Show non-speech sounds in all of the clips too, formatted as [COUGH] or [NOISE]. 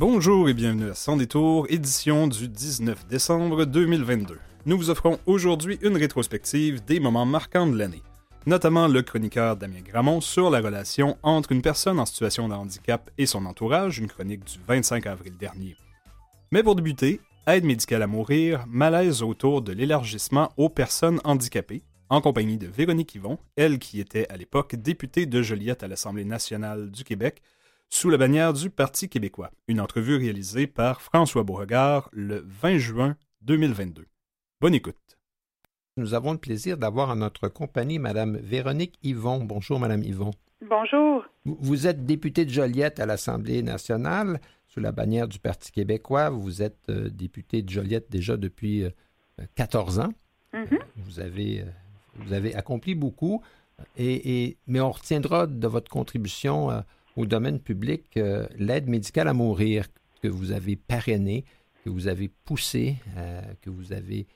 Bonjour et bienvenue à Sans détour, édition du 19 décembre 2022. Nous vous offrons aujourd'hui une rétrospective des moments marquants de l'année, notamment le chroniqueur Damien Gramont sur la relation entre une personne en situation de handicap et son entourage, une chronique du 25 avril dernier. Mais pour débuter, aide médicale à mourir, malaise autour de l'élargissement aux personnes handicapées, en compagnie de Véronique Yvon, elle qui était à l'époque députée de Joliette à l'Assemblée nationale du Québec, sous la bannière du Parti québécois. Une entrevue réalisée par François Beauregard le 20 juin 2022. Bonne écoute. Nous avons le plaisir d'avoir en notre compagnie Mme Véronique Yvon. Bonjour, Mme Yvon. Bonjour. Vous êtes députée de Joliette à l'Assemblée nationale sous la bannière du Parti québécois. Vous êtes euh, députée de Joliette déjà depuis 14 euh, ans. Mm-hmm. vous, avez, euh, vous avez accompli beaucoup, et, mais on retiendra de votre contribution au domaine public euh, l'aide médicale à mourir que vous avez parrainée, que vous avez poussée, euh, que vous avez,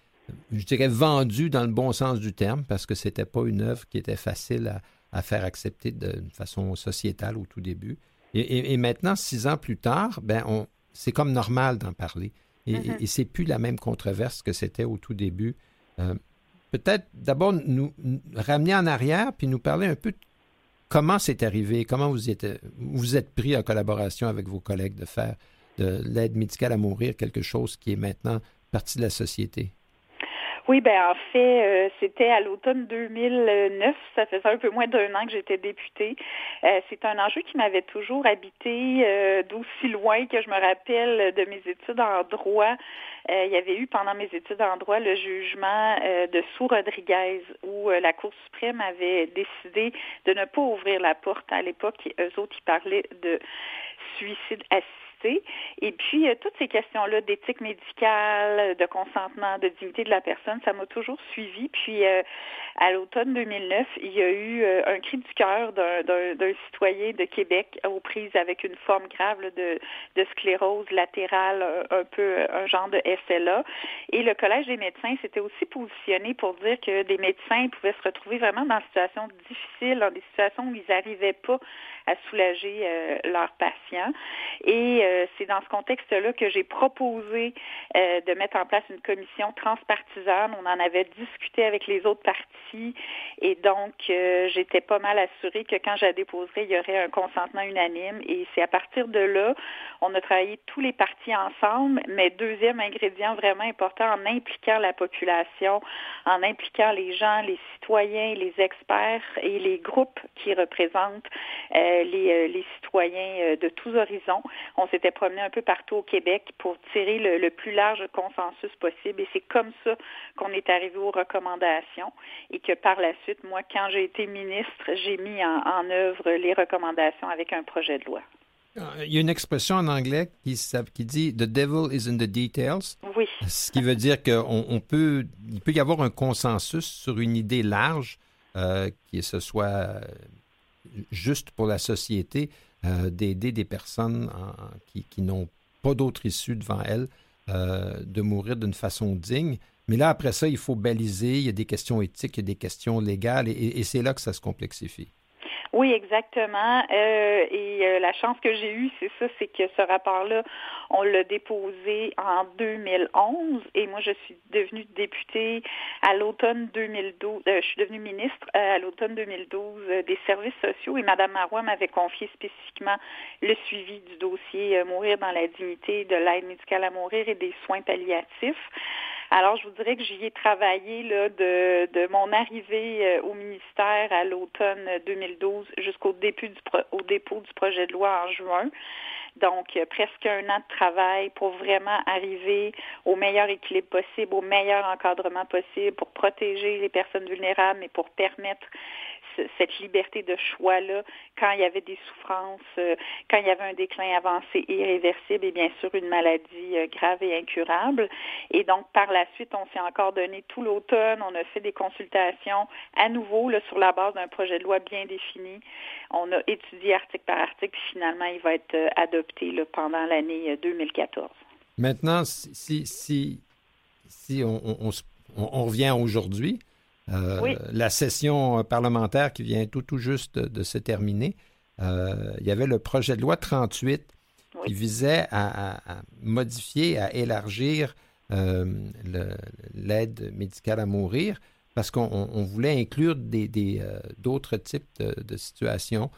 je dirais, vendue dans le bon sens du terme, parce que ce n'était pas une œuvre qui était facile à, faire accepter d'une façon sociétale au tout début. Et, maintenant, six ans plus tard, ben on, c'est comme normal d'en parler. Et, ce Mm-hmm. c'est plus la même controverse que c'était au tout début. Euh, peut-être d'abord nous, ramener en arrière puis nous parler un peu de Comment c'est arrivé? Comment vous êtes, pris en collaboration avec vos collègues de faire de l'aide médicale à mourir quelque chose qui est maintenant partie de la société? Oui, ben en fait, euh, c'était à l'automne 2009. Ça faisait un peu moins d'un an que j'étais députée. Euh, c'est un enjeu qui m'avait toujours habité euh, d'aussi loin que je me rappelle de mes études en droit. il y avait eu pendant mes études en droit le jugement de Sou Rodriguez où la Cour suprême avait décidé de ne pas ouvrir la porte. À l'époque, eux autres, ils parlaient de suicide assisté. Et puis, euh, toutes ces questions-là d'éthique médicale, de consentement, de dignité de la personne, ça m'a toujours suivi. Puis, euh, à l'automne 2009, il y a eu euh, un cri du cœur d'un citoyen de Québec aux prises avec une forme grave de, de, sclérose latérale, un, peu un genre de SLA. Et le Collège des médecins s'était aussi positionné pour dire que des médecins pouvaient se retrouver vraiment dans des situations difficiles, dans des situations où ils n'arrivaient pas à soulager euh, leurs patients. Euh, c'est dans ce contexte-là que j'ai proposé euh, de mettre en place une commission transpartisane. On en avait discuté avec les autres partis et donc j'étais pas mal assurée que quand je la déposerais, il y aurait un consentement unanime. Et c'est à partir de là, on a travaillé tous les partis ensemble, mais deuxième ingrédient vraiment important, en impliquant la population, en impliquant les gens, les citoyens, les experts et les groupes qui représentent euh, les, euh, citoyens euh, de tous horizons. On s'était promené un peu partout au Québec pour tirer le, le plus large consensus possible et c'est comme ça qu'on est arrivé aux recommandations et que par la suite, moi, quand j'ai été ministre, j'ai mis en, en œuvre les recommandations avec un projet de loi. Il y a une expression en anglais qui, qui dit The devil is in the details. Oui. [LAUGHS] Ce qui veut dire qu'on on peut, il peut y avoir un consensus sur une idée large, euh, qui ce soit juste pour la société, euh, d'aider des personnes qui, qui n'ont pas d'autre issue devant elles, euh, de mourir d'une façon digne. Mais là, après ça, il faut baliser, il y a des questions éthiques, il y a des questions légales, et c'est là que ça se complexifie. Oui, exactement. Euh, et euh, la chance que j'ai eue, c'est ça, c'est que ce rapport-là, on l'a déposé en 2011 et moi, je suis devenue députée à l'automne 2012. Euh, je suis devenue ministre à l'automne 2012 des services sociaux et Mme Marois m'avait confié spécifiquement le suivi du dossier Mourir dans la dignité de l'aide médicale à mourir et des soins palliatifs. Alors, je vous dirais que j'y ai travaillé là, de, de mon arrivée au ministère à l'automne 2012 jusqu'au début du pro, au dépôt du projet de loi en juin. Donc, presque un an de travail pour vraiment arriver au meilleur équilibre possible, au meilleur encadrement possible pour protéger les personnes vulnérables, mais pour permettre cette liberté de choix-là quand il y avait des souffrances, euh, quand il y avait un déclin avancé irréversible et bien sûr une maladie euh, grave et incurable. Et donc, par la suite, on s'est encore donné tout l'automne, on a fait des consultations à nouveau sur la base d'un projet de loi bien défini. On a étudié article par article, puis finalement, il va être euh, adopté pendant l'année 2014. Maintenant, si, on revient aujourd'hui, euh, oui. La session parlementaire qui vient tout, tout juste de, de se terminer, euh, il y avait le projet de loi 38 qui visait à, modifier, à élargir l'aide médicale à mourir parce qu'on voulait inclure d'autres types de, situations,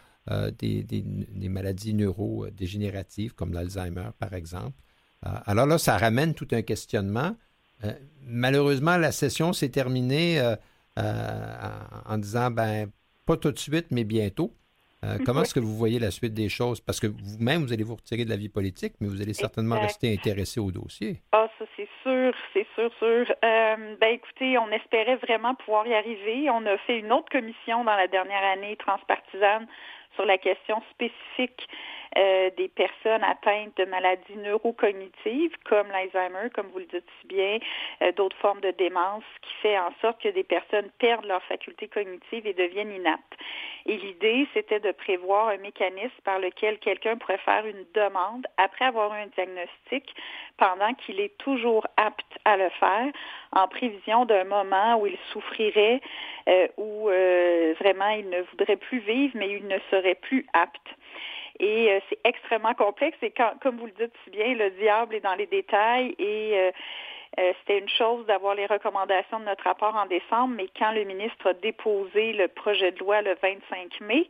des, maladies neurodégénératives comme l'Alzheimer, par exemple. alors là, ça ramène tout un questionnement. malheureusement, la session s'est terminée en disant, ben, pas tout de suite, mais bientôt. Euh, comment est-ce que vous voyez la suite des choses? Parce que vous-même, vous allez vous retirer de la vie politique, mais vous allez certainement rester intéressé au dossier. Ah, ça, c'est sûr, c'est sûr, sûr. Euh, ben, écoutez, on espérait vraiment pouvoir y arriver. On a fait une autre commission dans la dernière année transpartisane sur la question spécifique euh, des personnes atteintes de maladies neurocognitives comme l'Alzheimer, comme vous le dites si bien, euh, d'autres formes de démence, qui fait en sorte que des personnes perdent leurs facultés cognitives et deviennent inaptes. Et l'idée, c'était de prévoir un mécanisme par lequel quelqu'un pourrait faire une demande après avoir eu un diagnostic pendant qu'il est toujours apte à le faire, en prévision d'un moment où il souffrirait, euh, où vraiment il ne voudrait plus vivre, mais il ne serait plus apte. Et euh, c'est extrêmement complexe. Et quand, comme vous le dites si bien, le diable est dans les détails et euh, euh, c'était une chose d'avoir les recommandations de notre rapport en décembre, mais quand le ministre a déposé le projet de loi le 25 mai,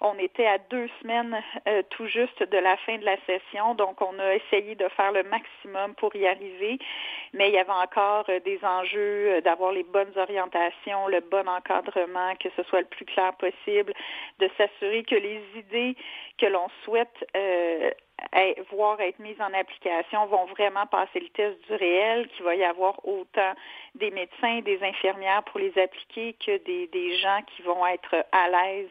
on était à deux semaines euh, tout juste de la fin de la session, donc on a essayé de faire le maximum pour y arriver, mais il y avait encore euh, des enjeux d'avoir les bonnes orientations, le bon encadrement, que ce soit le plus clair possible, de s'assurer que les idées que l'on souhaite voir être mises en application vont vraiment passer le test du réel, qu'il va y avoir autant des médecins, des infirmières pour les appliquer que des, des gens qui vont être à l'aise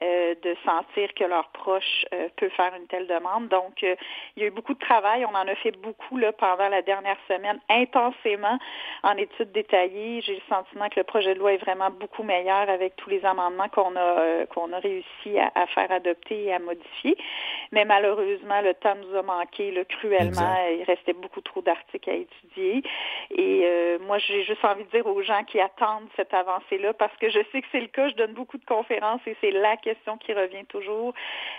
euh, de sentir que leur proche euh, peut faire une telle demande. Donc, euh, il y a eu beaucoup de travail. On en a fait beaucoup là, pendant la dernière semaine, intensément en études détaillées. J'ai le sentiment que le projet de loi est vraiment beaucoup meilleur avec tous les amendements qu'on a qu'on a réussi à, faire adopter et à modifier. Mais malheureusement, le temps nous a manqué là, cruellement. Il restait beaucoup trop d'articles à étudier. Et moi, j'ai juste envie de dire aux gens qui attendent cette avancée-là, parce que je sais que c'est le cas. Je donne beaucoup de conférences et c'est la question qui revient toujours,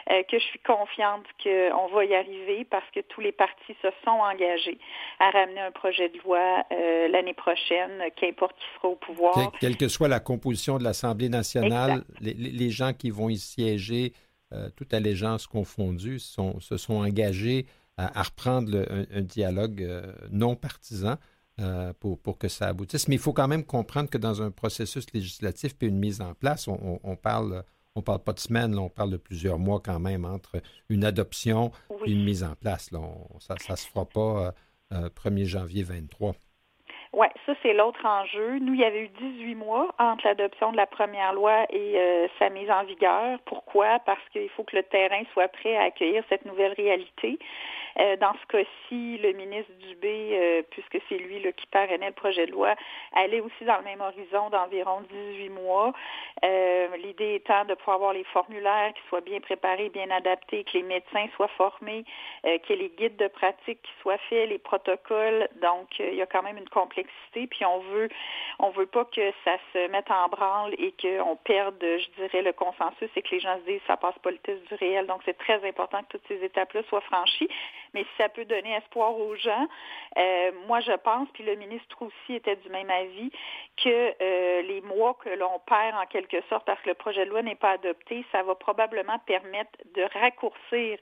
euh, que je suis confiante qu'on va y arriver parce que tous les partis se sont engagés à ramener un projet de loi euh, l'année prochaine, qu'importe qui sera au pouvoir. quelle que soit la composition de l'Assemblée nationale, les, gens qui vont y siéger, euh, toute allégeance confondue, se sont engagés à, reprendre un, dialogue non partisan. pour, pour, que ça aboutisse. Mais il faut quand même comprendre que dans un processus législatif et une mise en place, on parle on ne parle pas de semaines, on parle de plusieurs mois quand même entre une adoption et une mise en place. ça ne se fera pas 1er euh, euh, janvier 23. Oui, ça c'est l'autre enjeu. Nous, il y avait eu 18 mois entre l'adoption de la première loi et euh, sa mise en vigueur. Pourquoi? Parce qu'il faut que le terrain soit prêt à accueillir cette nouvelle réalité. Euh, dans ce cas-ci, le ministre Dubé, euh, puisque c'est lui qui parrainait le projet de loi, allait aussi dans le même horizon d'environ 18 mois. Euh, l'idée étant de pouvoir avoir les formulaires qui soient bien préparés, bien adaptés, que les médecins soient formés, que les guides de pratique qui soient faits, les protocoles. Donc, il y a quand même une complexité. Puis on veut, on veut pas que ça se mette en branle et qu'on perde, je dirais, le consensus et que les gens se disent ça passe pas le test du réel. Donc, c'est très important que toutes ces étapes-là soient franchies mais si ça peut donner espoir aux gens, euh, moi je pense, puis le ministre aussi était du même avis, que euh, les mois que l'on perd en quelque sorte parce que le projet de loi n'est pas adopté, ça va probablement permettre de raccourcir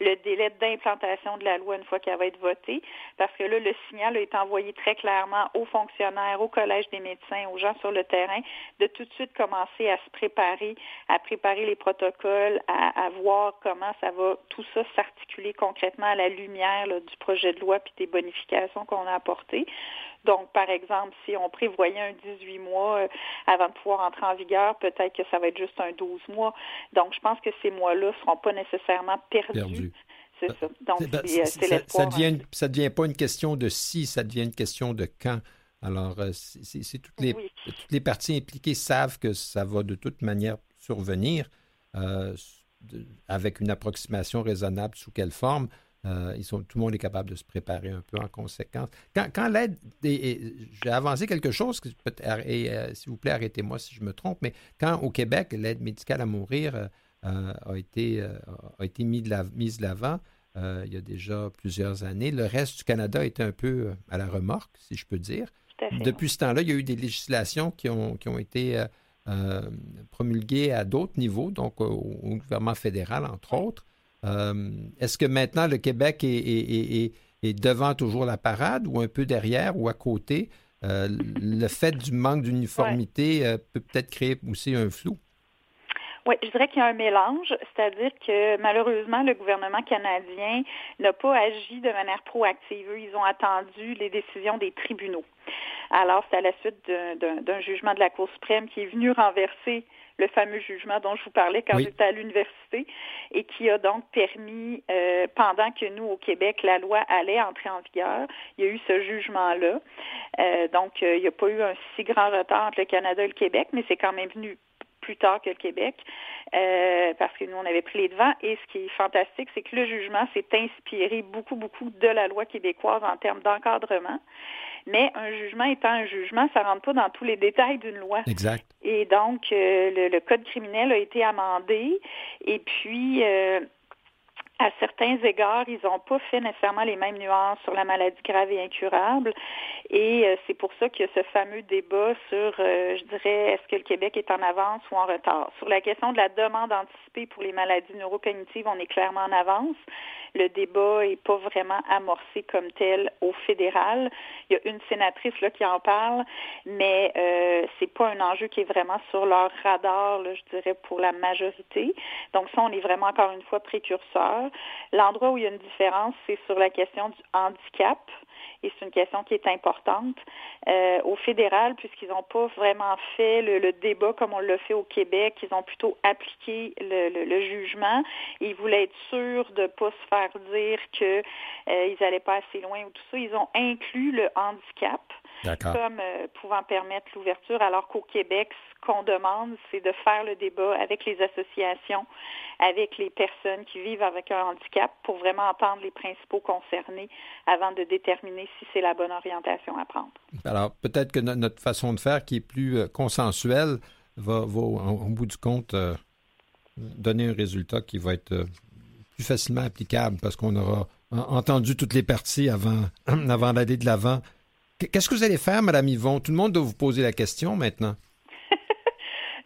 le délai d'implantation de la loi une fois qu'elle va être votée, parce que là, le signal été envoyé très clairement aux fonctionnaires, au Collège des médecins, aux gens sur le terrain, de tout de suite commencer à se préparer, à préparer les protocoles, à, voir comment ça va tout ça s'articuler concrètement à la lumière du projet de loi puis des bonifications qu'on a apportées. Donc, par exemple, si on prévoyait un 18 mois euh, avant de pouvoir entrer en vigueur, peut-être que ça va être juste un 12 mois. Donc, je pense que ces mois-là ne seront pas nécessairement perdus. C'est ça. Donc, ben, c'est Ça devient, ça devient pas une question de si, ça devient une question de quand. Alors, euh, c'est toutes les, toutes les parties impliquées savent que ça va de toute manière survenir euh, avec une approximation raisonnable sous quelle forme. Euh, ils sont, tout le monde est capable de se préparer un peu en conséquence. Quand, l'aide, j'ai avancé quelque chose, et, euh, s'il vous plaît, arrêtez-moi si je me trompe, mais quand au Québec, l'aide médicale à mourir euh, a, été, a été mise de l'avant, il y a déjà plusieurs années. Le reste du Canada était un peu à la remorque, si je peux dire. Depuis ce temps-là, il y a eu des législations qui ont, qui ont été promulguées à d'autres niveaux, donc au, gouvernement fédéral, entre autres. Est-ce que maintenant le Québec est, est, devant toujours la parade ou un peu derrière ou à côté? le fait du manque d'uniformité peut peut-être créer aussi un flou. Oui, je dirais qu'il y a un mélange, c'est-à-dire que malheureusement, le gouvernement canadien n'a pas agi de manière proactive. Ils ont attendu les décisions des tribunaux. Alors, c'est à la suite d'un jugement de la Cour suprême qui est venu renverser le fameux jugement dont je vous parlais quand j'étais à l'université et qui a donc permis, euh, pendant que nous, au Québec, la loi allait entrer en vigueur, il y a eu ce jugement-là. Euh, donc, euh, il n'y a pas eu un si grand retard entre le Canada et le Québec, mais c'est quand même venu plus tard que le Québec, euh, parce que nous, on avait pris les devants. Et ce qui est fantastique, c'est que le jugement s'est inspiré beaucoup, beaucoup de la loi québécoise en termes d'encadrement. Mais un jugement étant un jugement, ça ne rentre pas dans tous les détails d'une loi. Exact. Et donc, euh, le, code criminel a été amendé. Et puis, euh, à certains égards, ils n'ont pas fait nécessairement les mêmes nuances sur la maladie grave et incurable. Et euh, c'est pour ça qu'il y a ce fameux débat sur, euh, je dirais, est-ce que le Québec est en avance ou en retard? Sur la question de la demande anticipée pour les maladies neurocognitives, on est clairement en avance le débat n'est pas vraiment amorcé comme tel au fédéral. Il y a une sénatrice là, qui en parle, mais euh, c'est pas un enjeu qui est vraiment sur leur radar, je dirais, pour la majorité. Donc ça, on est vraiment encore une fois précurseur. L'endroit où il y a une différence, c'est sur la question du handicap et c'est une question qui est importante. Euh, au fédéral, puisqu'ils n'ont pas vraiment fait le, débat comme on l'a fait au Québec, ils ont plutôt appliqué le, jugement. Ils voulaient être sûrs de ne pas se faire dire qu'ils euh, n'allaient pas assez loin ou tout ça. Ils ont inclus le handicap comme euh, pouvant permettre l'ouverture, alors qu'au Québec, ce qu'on demande, c'est de faire le débat avec les associations, avec les personnes qui vivent avec un handicap pour vraiment entendre les principaux concernés avant de déterminer si c'est la bonne orientation à prendre. Alors, peut-être que notre façon de faire, qui est plus euh, consensuelle, va, au bout du compte, euh, donner un résultat qui va être plus facilement applicable parce qu'on aura entendu toutes les parties avant, [CLEARS THROAT] avant d'aller de l'avant Qu'est-ce que vous allez faire, Madame Yvon? Tout le monde doit vous poser la question maintenant.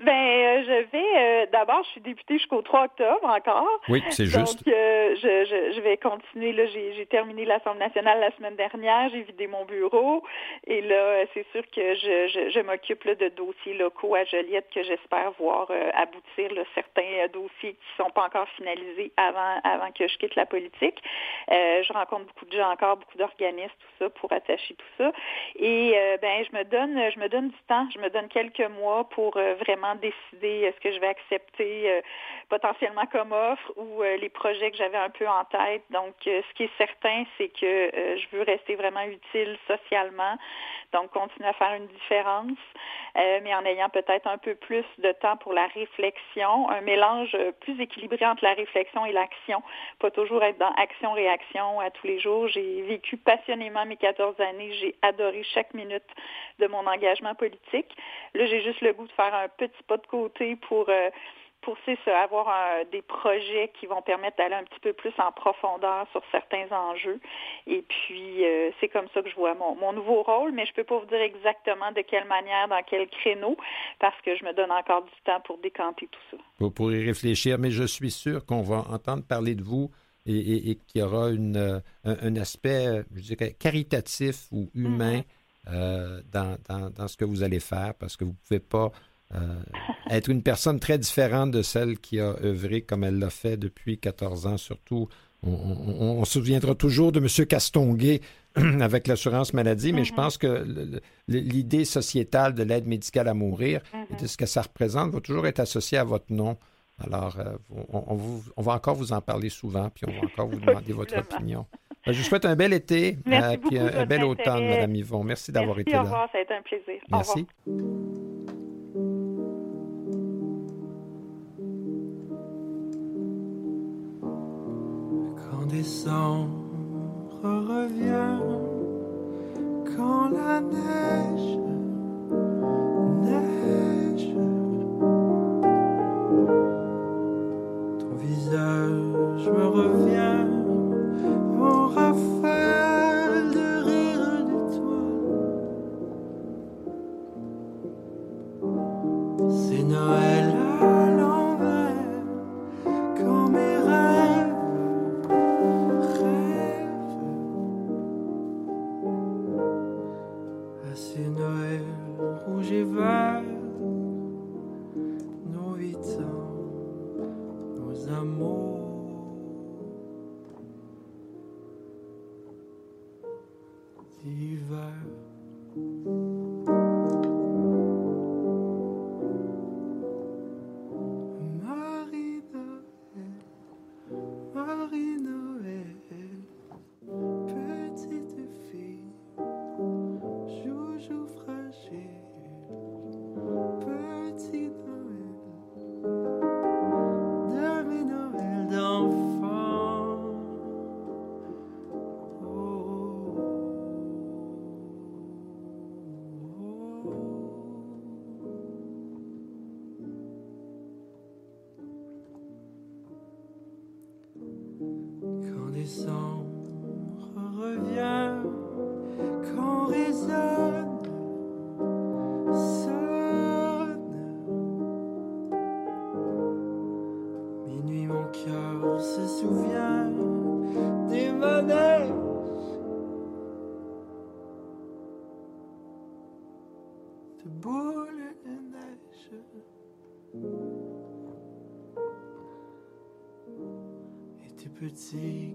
Ben, euh, je vais. Euh, d'abord, je suis députée jusqu'au 3 octobre encore. Oui, c'est juste. Donc, euh, je, je, vais continuer. Là, j'ai terminé l'Assemblée nationale la semaine dernière. J'ai vidé mon bureau. Et là, c'est sûr que je, je, m'occupe de dossiers locaux à Joliette que j'espère voir aboutir certains dossiers qui ne sont pas encore finalisés avant, avant que je quitte la politique. je rencontre beaucoup de gens encore, beaucoup d'organismes, tout ça, pour attacher tout ça. Et ben, je me donne, je me donne du temps. Je me donne quelques mois pour vraiment décider est-ce que je vais accepter euh, potentiellement comme offre ou euh, les projets que j'avais un peu en tête. Donc, euh, ce qui est certain, c'est que je veux rester vraiment utile socialement, donc continuer à faire une différence, mais en ayant peut-être un peu plus de temps pour la réflexion, un mélange plus équilibré entre la réflexion et l'action, pas toujours être dans action-réaction à tous les jours. J'ai vécu passionnément mes 14 années, j'ai adoré chaque minute de mon engagement politique. Là, j'ai juste le goût de faire un petit pas de côté pour euh, pour avoir des projets qui vont permettre d'aller un petit peu plus en profondeur sur certains enjeux. Et puis, euh, c'est comme ça que je vois mon, nouveau rôle, mais je ne peux pas vous dire exactement de quelle manière, dans quel créneau, parce que je me donne encore du temps pour décanter tout ça. Vous pourrez réfléchir, mais je suis sûr qu'on va entendre parler de vous et, qu'il y aura une, euh, un, aspect, je dirais, caritatif ou humain mm-hmm. dans, dans, dans, ce que vous allez faire, parce que vous ne pouvez pas euh, être une personne très différente de celle qui a œuvré comme elle l'a fait depuis 14 ans, surtout. On, se souviendra toujours de M. Castonguay [CLEARS THROAT] avec l'assurance maladie, mais je mm-hmm. pense que l'idée sociétale de l'aide médicale à mourir et de mm-hmm. ce que ça représente va toujours être associée à votre nom. Alors, euh, on, va encore vous en parler souvent, puis on va encore vous demander [LAUGHS] votre opinion. Ben, je vous souhaite un bel été et euh, puis un, bel automne, Mme Yvon. Merci d'avoir été là. Au revoir, ça a été un plaisir. Merci. Décembre revient quand la neige, neige, ton visage me revient petits grands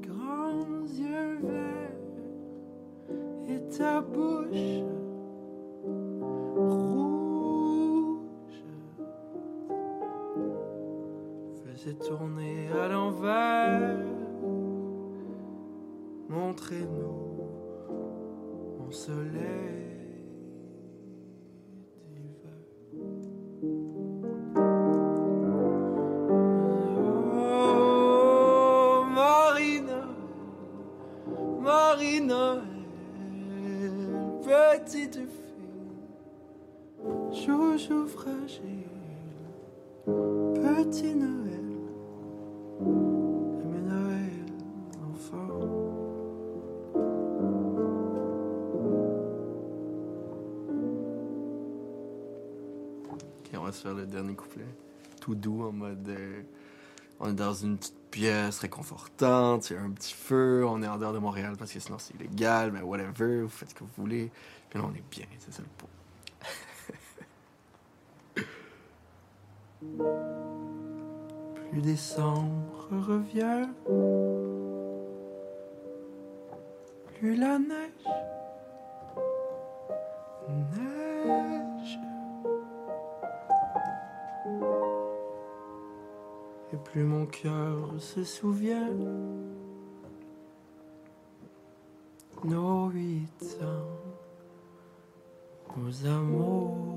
doux, en mode. Euh, on est dans une petite pièce réconfortante, il y a un petit feu, on est en dehors de Montréal parce que sinon c'est illégal, mais whatever, vous faites ce que vous voulez. Puis là, on est bien, c'est ça le pot. [LAUGHS] Plus décembre revient, plus la plus mon cœur se souvient. Nos huit ans, nos amours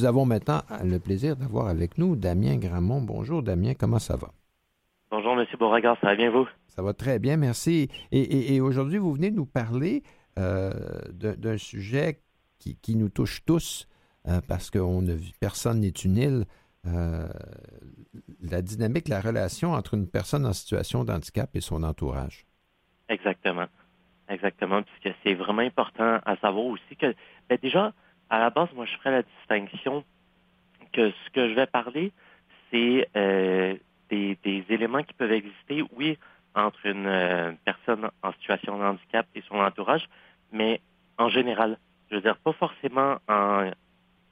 Nous avons maintenant le plaisir d'avoir avec nous Damien Gramont. Bonjour Damien, comment ça va? Bonjour M. Beauregard, ça va bien vous? Ça va très bien, merci. Et, aujourd'hui, vous venez nous parler euh, d'un sujet qui, nous touche tous, euh, parce qu'on ne vit personne n'est une île. Euh, la dynamique, la relation entre une personne en situation de handicap et son entourage. Exactement. Exactement, puisque c'est vraiment important à savoir aussi que, ben, déjà, à la base, moi, je ferais la distinction que ce que je vais parler, c'est euh, des, éléments qui peuvent exister, oui, entre une euh, personne en situation de handicap et son entourage, mais en général, je veux dire pas forcément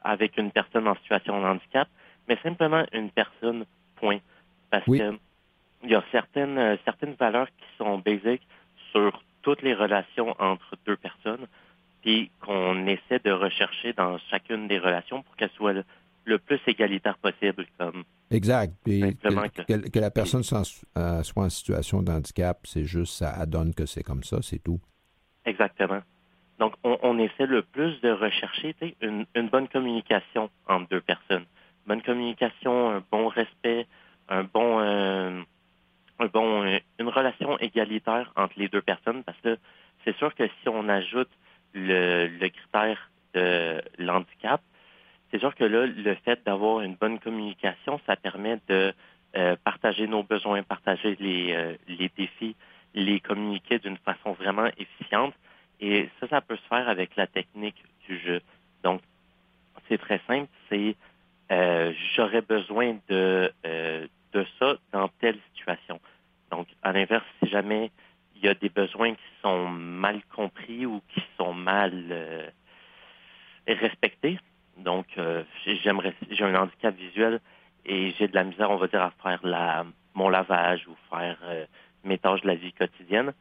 avec une personne en situation de handicap, mais simplement une personne, point. Parce que il y a certaines, euh, certaines valeurs qui sont basiques sur toutes les relations entre deux personnes puis qu'on essaie de rechercher dans chacune des relations pour qu'elle soit le, plus égalitaire possible. Comme exact. que, la personne euh, soit en situation de handicap, c'est juste, ça adonne que c'est comme ça, c'est tout. Exactement. Donc, on, essaie le plus de rechercher une, bonne communication entre deux personnes. Bonne communication, un bon respect, un bon, euh, un bon, une relation égalitaire entre les deux personnes, parce que c'est sûr que si on ajoute le, critère de l'handicap, c'est sûr que là, le fait d'avoir une bonne communication, ça permet de euh, partager nos besoins, partager les, euh, les défis, les communiquer d'une façon vraiment efficiente. Et ça, ça peut se faire avec la technique du jeu. Donc, c'est très simple, c'est euh, j'aurais besoin de, de ça dans telle situation. Donc, à l'inverse, si jamais il y a des besoins qui sont mal compris ou qui sont mal respectés, donc j'aimerais j'ai un handicap visuel, et j'ai de la misère, on va dire, à faire la, mon lavage ou faire euh, mes tâches de la vie quotidienne.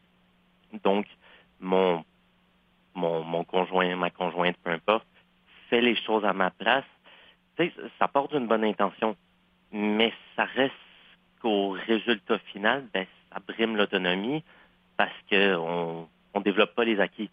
Donc, mon, mon, mon conjoint, ma conjointe, peu importe, fait les choses à ma place. Ça part d'une bonne intention, mais ça reste qu'au résultat final, ben, ça brime l'autonomie parce qu'on ne développe pas les acquis.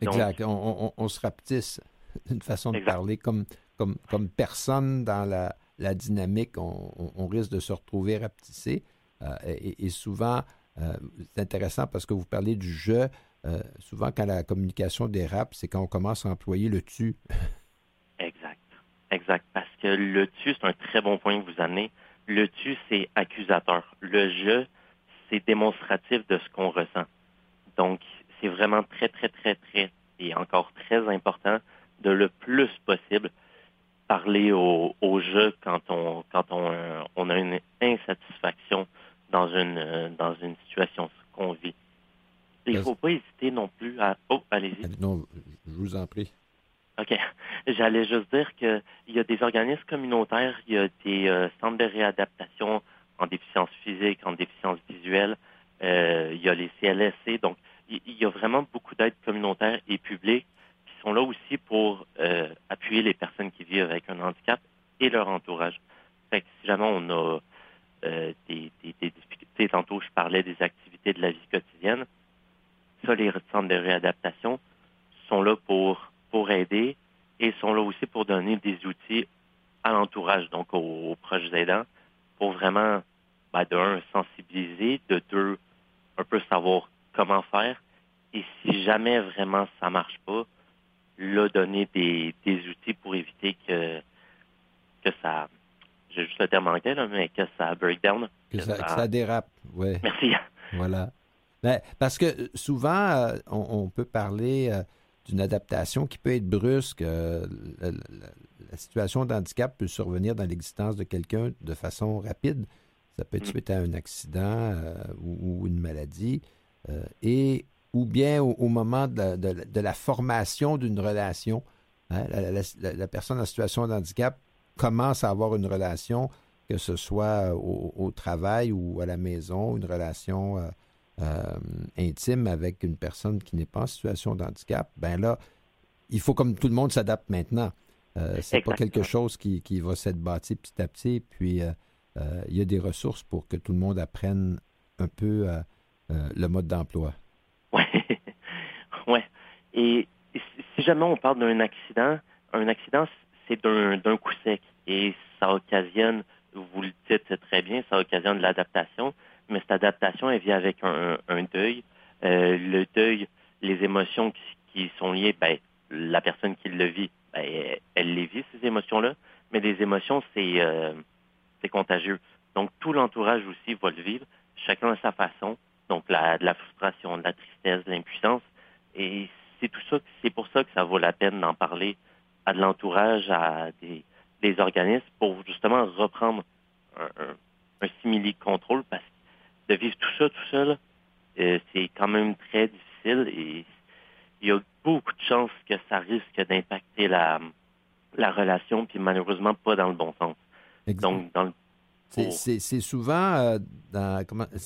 exact. On, on, se rapetisse [LAUGHS] d'une façon de parler comme, comme, comme personne dans la, la dynamique, on, risque de se retrouver rapetissé. Euh, et, souvent, euh, c'est intéressant parce que vous parlez du jeu. Euh, souvent, quand la communication dérape, c'est quand on commence à employer le tu. [LAUGHS] exact. Exact. Parce que le tu, c'est un très bon point que vous amenez. Le tu, c'est accusateur. Le je, c'est démonstratif de ce qu'on ressent. Donc, c'est vraiment très, très, très, très, et encore très important de le plus possible parler au, jeu quand on quand on, on, a une insatisfaction dans une dans une situation qu'on vit. Il ne faut pas hésiter non plus à. Oh, allez-y. Non, je vous en prie. OK. [LAUGHS] J'allais juste dire qu'il y a des organismes communautaires, il y a des euh, centres de réadaptation en déficience physique, en déficience visuelle, euh, il y a les CLSC. Donc, il y a vraiment beaucoup d'aides communautaires et publiques sont là aussi pour euh, appuyer les personnes qui vivent avec un handicap et leur entourage. Fait que si jamais on a euh, des, difficultés, tantôt je parlais des activités de la vie quotidienne, ça, les centres de réadaptation sont là pour, pour aider et sont là aussi pour donner des outils à l'entourage, donc aux, proches aidants, pour vraiment, ben, de un, sensibiliser, de deux, un peu savoir comment faire. Et si jamais vraiment ça marche pas, là, donner des, outils pour éviter que, que ça, j'ai juste le terme anglais, mais que ça break down. Que, ça, dérape, oui. Merci. Voilà. Ben, parce que souvent, euh, on, peut parler euh, d'une adaptation qui peut être brusque. Euh, la, situation d'handicap peut survenir dans l'existence de quelqu'un de façon rapide. Ça peut être mm. suite à un accident ou, ou, une maladie. et ou bien au, moment de, la formation d'une relation. Hein, la, personne en situation de handicap commence à avoir une relation, que ce soit au, travail ou à la maison, une relation euh, euh, intime avec une personne qui n'est pas en situation de handicap. Ben là, il faut comme tout le monde s'adapte maintenant. Euh, c'est pas quelque chose qui, va s'être bâti petit à petit. Puis euh, il y a des ressources pour que tout le monde apprenne un peu le mode d'emploi. [LAUGHS] Ouais. Et si jamais on parle d'un accident, un accident, c'est d'un coup sec. Et ça occasionne, vous le dites très bien, ça occasionne de l'adaptation. Mais cette adaptation, elle vient avec un, deuil. Euh, le deuil, les émotions qui, sont liées, ben, la personne qui le vit, ben, elle, les vit, ces émotions-là. Mais les émotions, c'est euh, contagieux. Donc, tout l'entourage aussi va le vivre, chacun à sa façon. Donc, la, de la frustration, de la tristesse, de l'impuissance. Et c'est tout ça, c'est pour ça que ça vaut la peine d'en parler à de l'entourage, à des, organismes, pour justement reprendre un, un, simili-contrôle, parce de vivre tout ça tout seul, euh, c'est quand même très difficile et il y a beaucoup de chances que ça risque d'impacter la, la relation, puis malheureusement pas dans le bon sens. Donc, dans le c'est souvent, euh,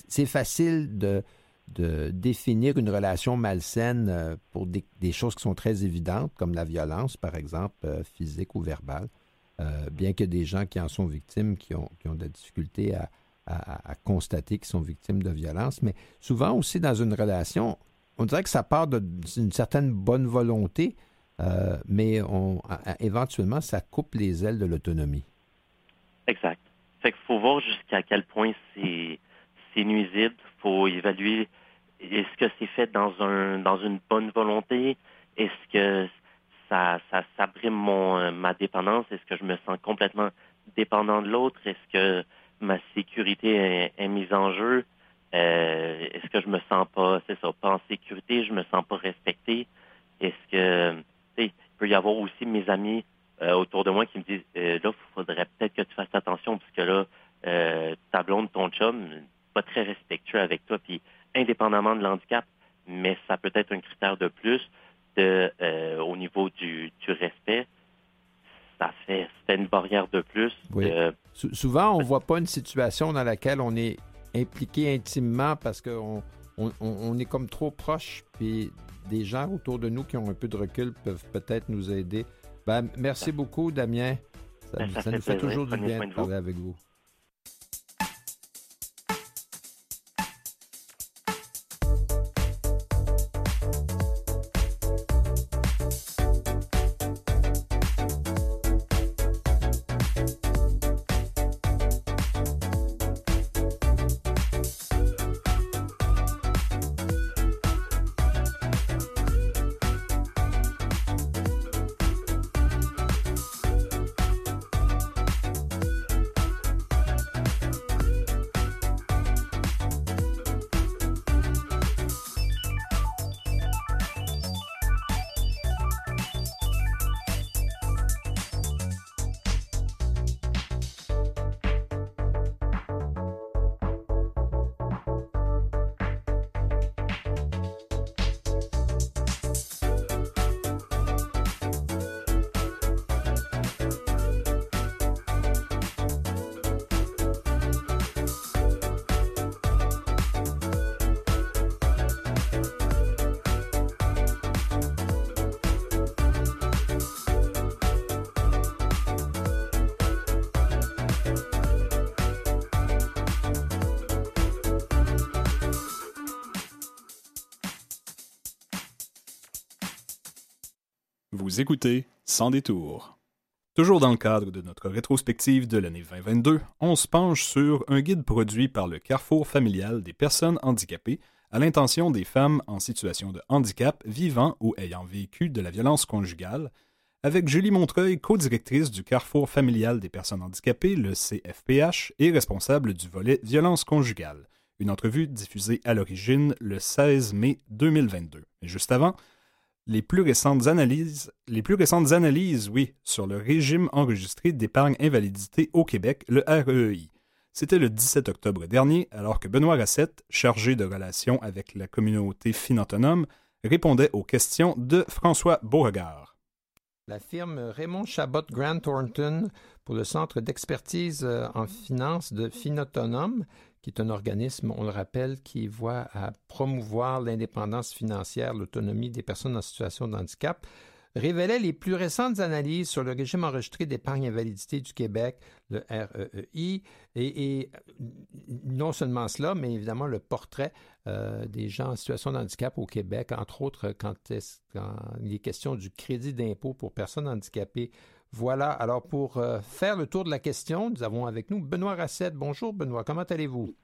c'est facile de, de définir une relation malsaine euh, pour des, choses qui sont très évidentes, comme la violence, par exemple, euh, physique ou verbale. bien que des gens qui en sont victimes, qui ont, qui ont de la difficulté à, constater qu'ils sont victimes de violence. Mais souvent aussi dans une relation, on dirait que ça part d'une certaine bonne volonté, mais on, éventuellement, ça coupe les ailes de l'autonomie. Exact. Fait qu'il faut voir jusqu'à quel point c'est nuisible. faut évaluer est-ce que c'est fait dans un dans une bonne volonté? est-ce que ça, ça, mon, ma dépendance? Est-ce que je me sens complètement dépendant de l'autre? Est-ce que ma sécurité est, mise en jeu? est-ce que je me sens pas, c'est ça, pas en sécurité, je me sens pas respecté? Est-ce que, il peut y avoir aussi mes amis autour de moi qui me disent, là, il faudrait peut-être que tu fasses attention parce que là, euh, ta blonde, ton chum, pas très respectueux avec toi, puis indépendamment de l'handicap, mais ça peut être un critère de plus de, euh, au niveau du, respect. Ça fait, c'est une barrière de plus. Souvent, on ne voit pas une situation dans laquelle on est impliqué intimement parce qu'on on, est comme trop proche, puis des gens autour de nous qui ont un peu de recul peuvent peut-être nous aider. Ben, merci beaucoup, Damien. Ça, ben, ça nous fait toujours du bien de parler avec vous. Écoutez Sans détour. Toujours dans le cadre de notre rétrospective de l'année 2022, on se penche sur un guide produit par le Carrefour familial des personnes handicapées à l'intention des femmes en situation de handicap vivant ou ayant vécu de la violence conjugale, avec Julie Montreuil, co-directrice du Carrefour familial des personnes handicapées, le CFPH, et responsable du volet violence conjugale. Une entrevue diffusée à l'origine le 16 mai 2022. Mais juste avant, les plus récentes analyses, les plus récentes analyses, oui, sur le régime enregistré d'épargne invalidité au Québec, le REI. C'était le 17 octobre dernier, alors que Benoît Rassette, chargé de relations avec la communauté finautonome, répondait aux questions de François Beauregard. La firme Raymond Chabot Grant Thornton pour le Centre d'expertise euh, en finance de Finautonome qui est un organisme, on le rappelle, qui voit à promouvoir l'indépendance financière, l'autonomie des personnes en situation de handicap, révélait les plus récentes analyses sur le régime enregistré d'épargne invalidité du Québec, le REEI, et, non seulement cela, mais évidemment le portrait euh, des gens en situation de handicap au Québec, entre autres quand, quand il est question du crédit d'impôt pour personnes handicapées. Voilà, alors pour euh, faire le tour de la question, nous avons avec nous Benoît Rassette. Bonjour Benoît, comment allez-vous?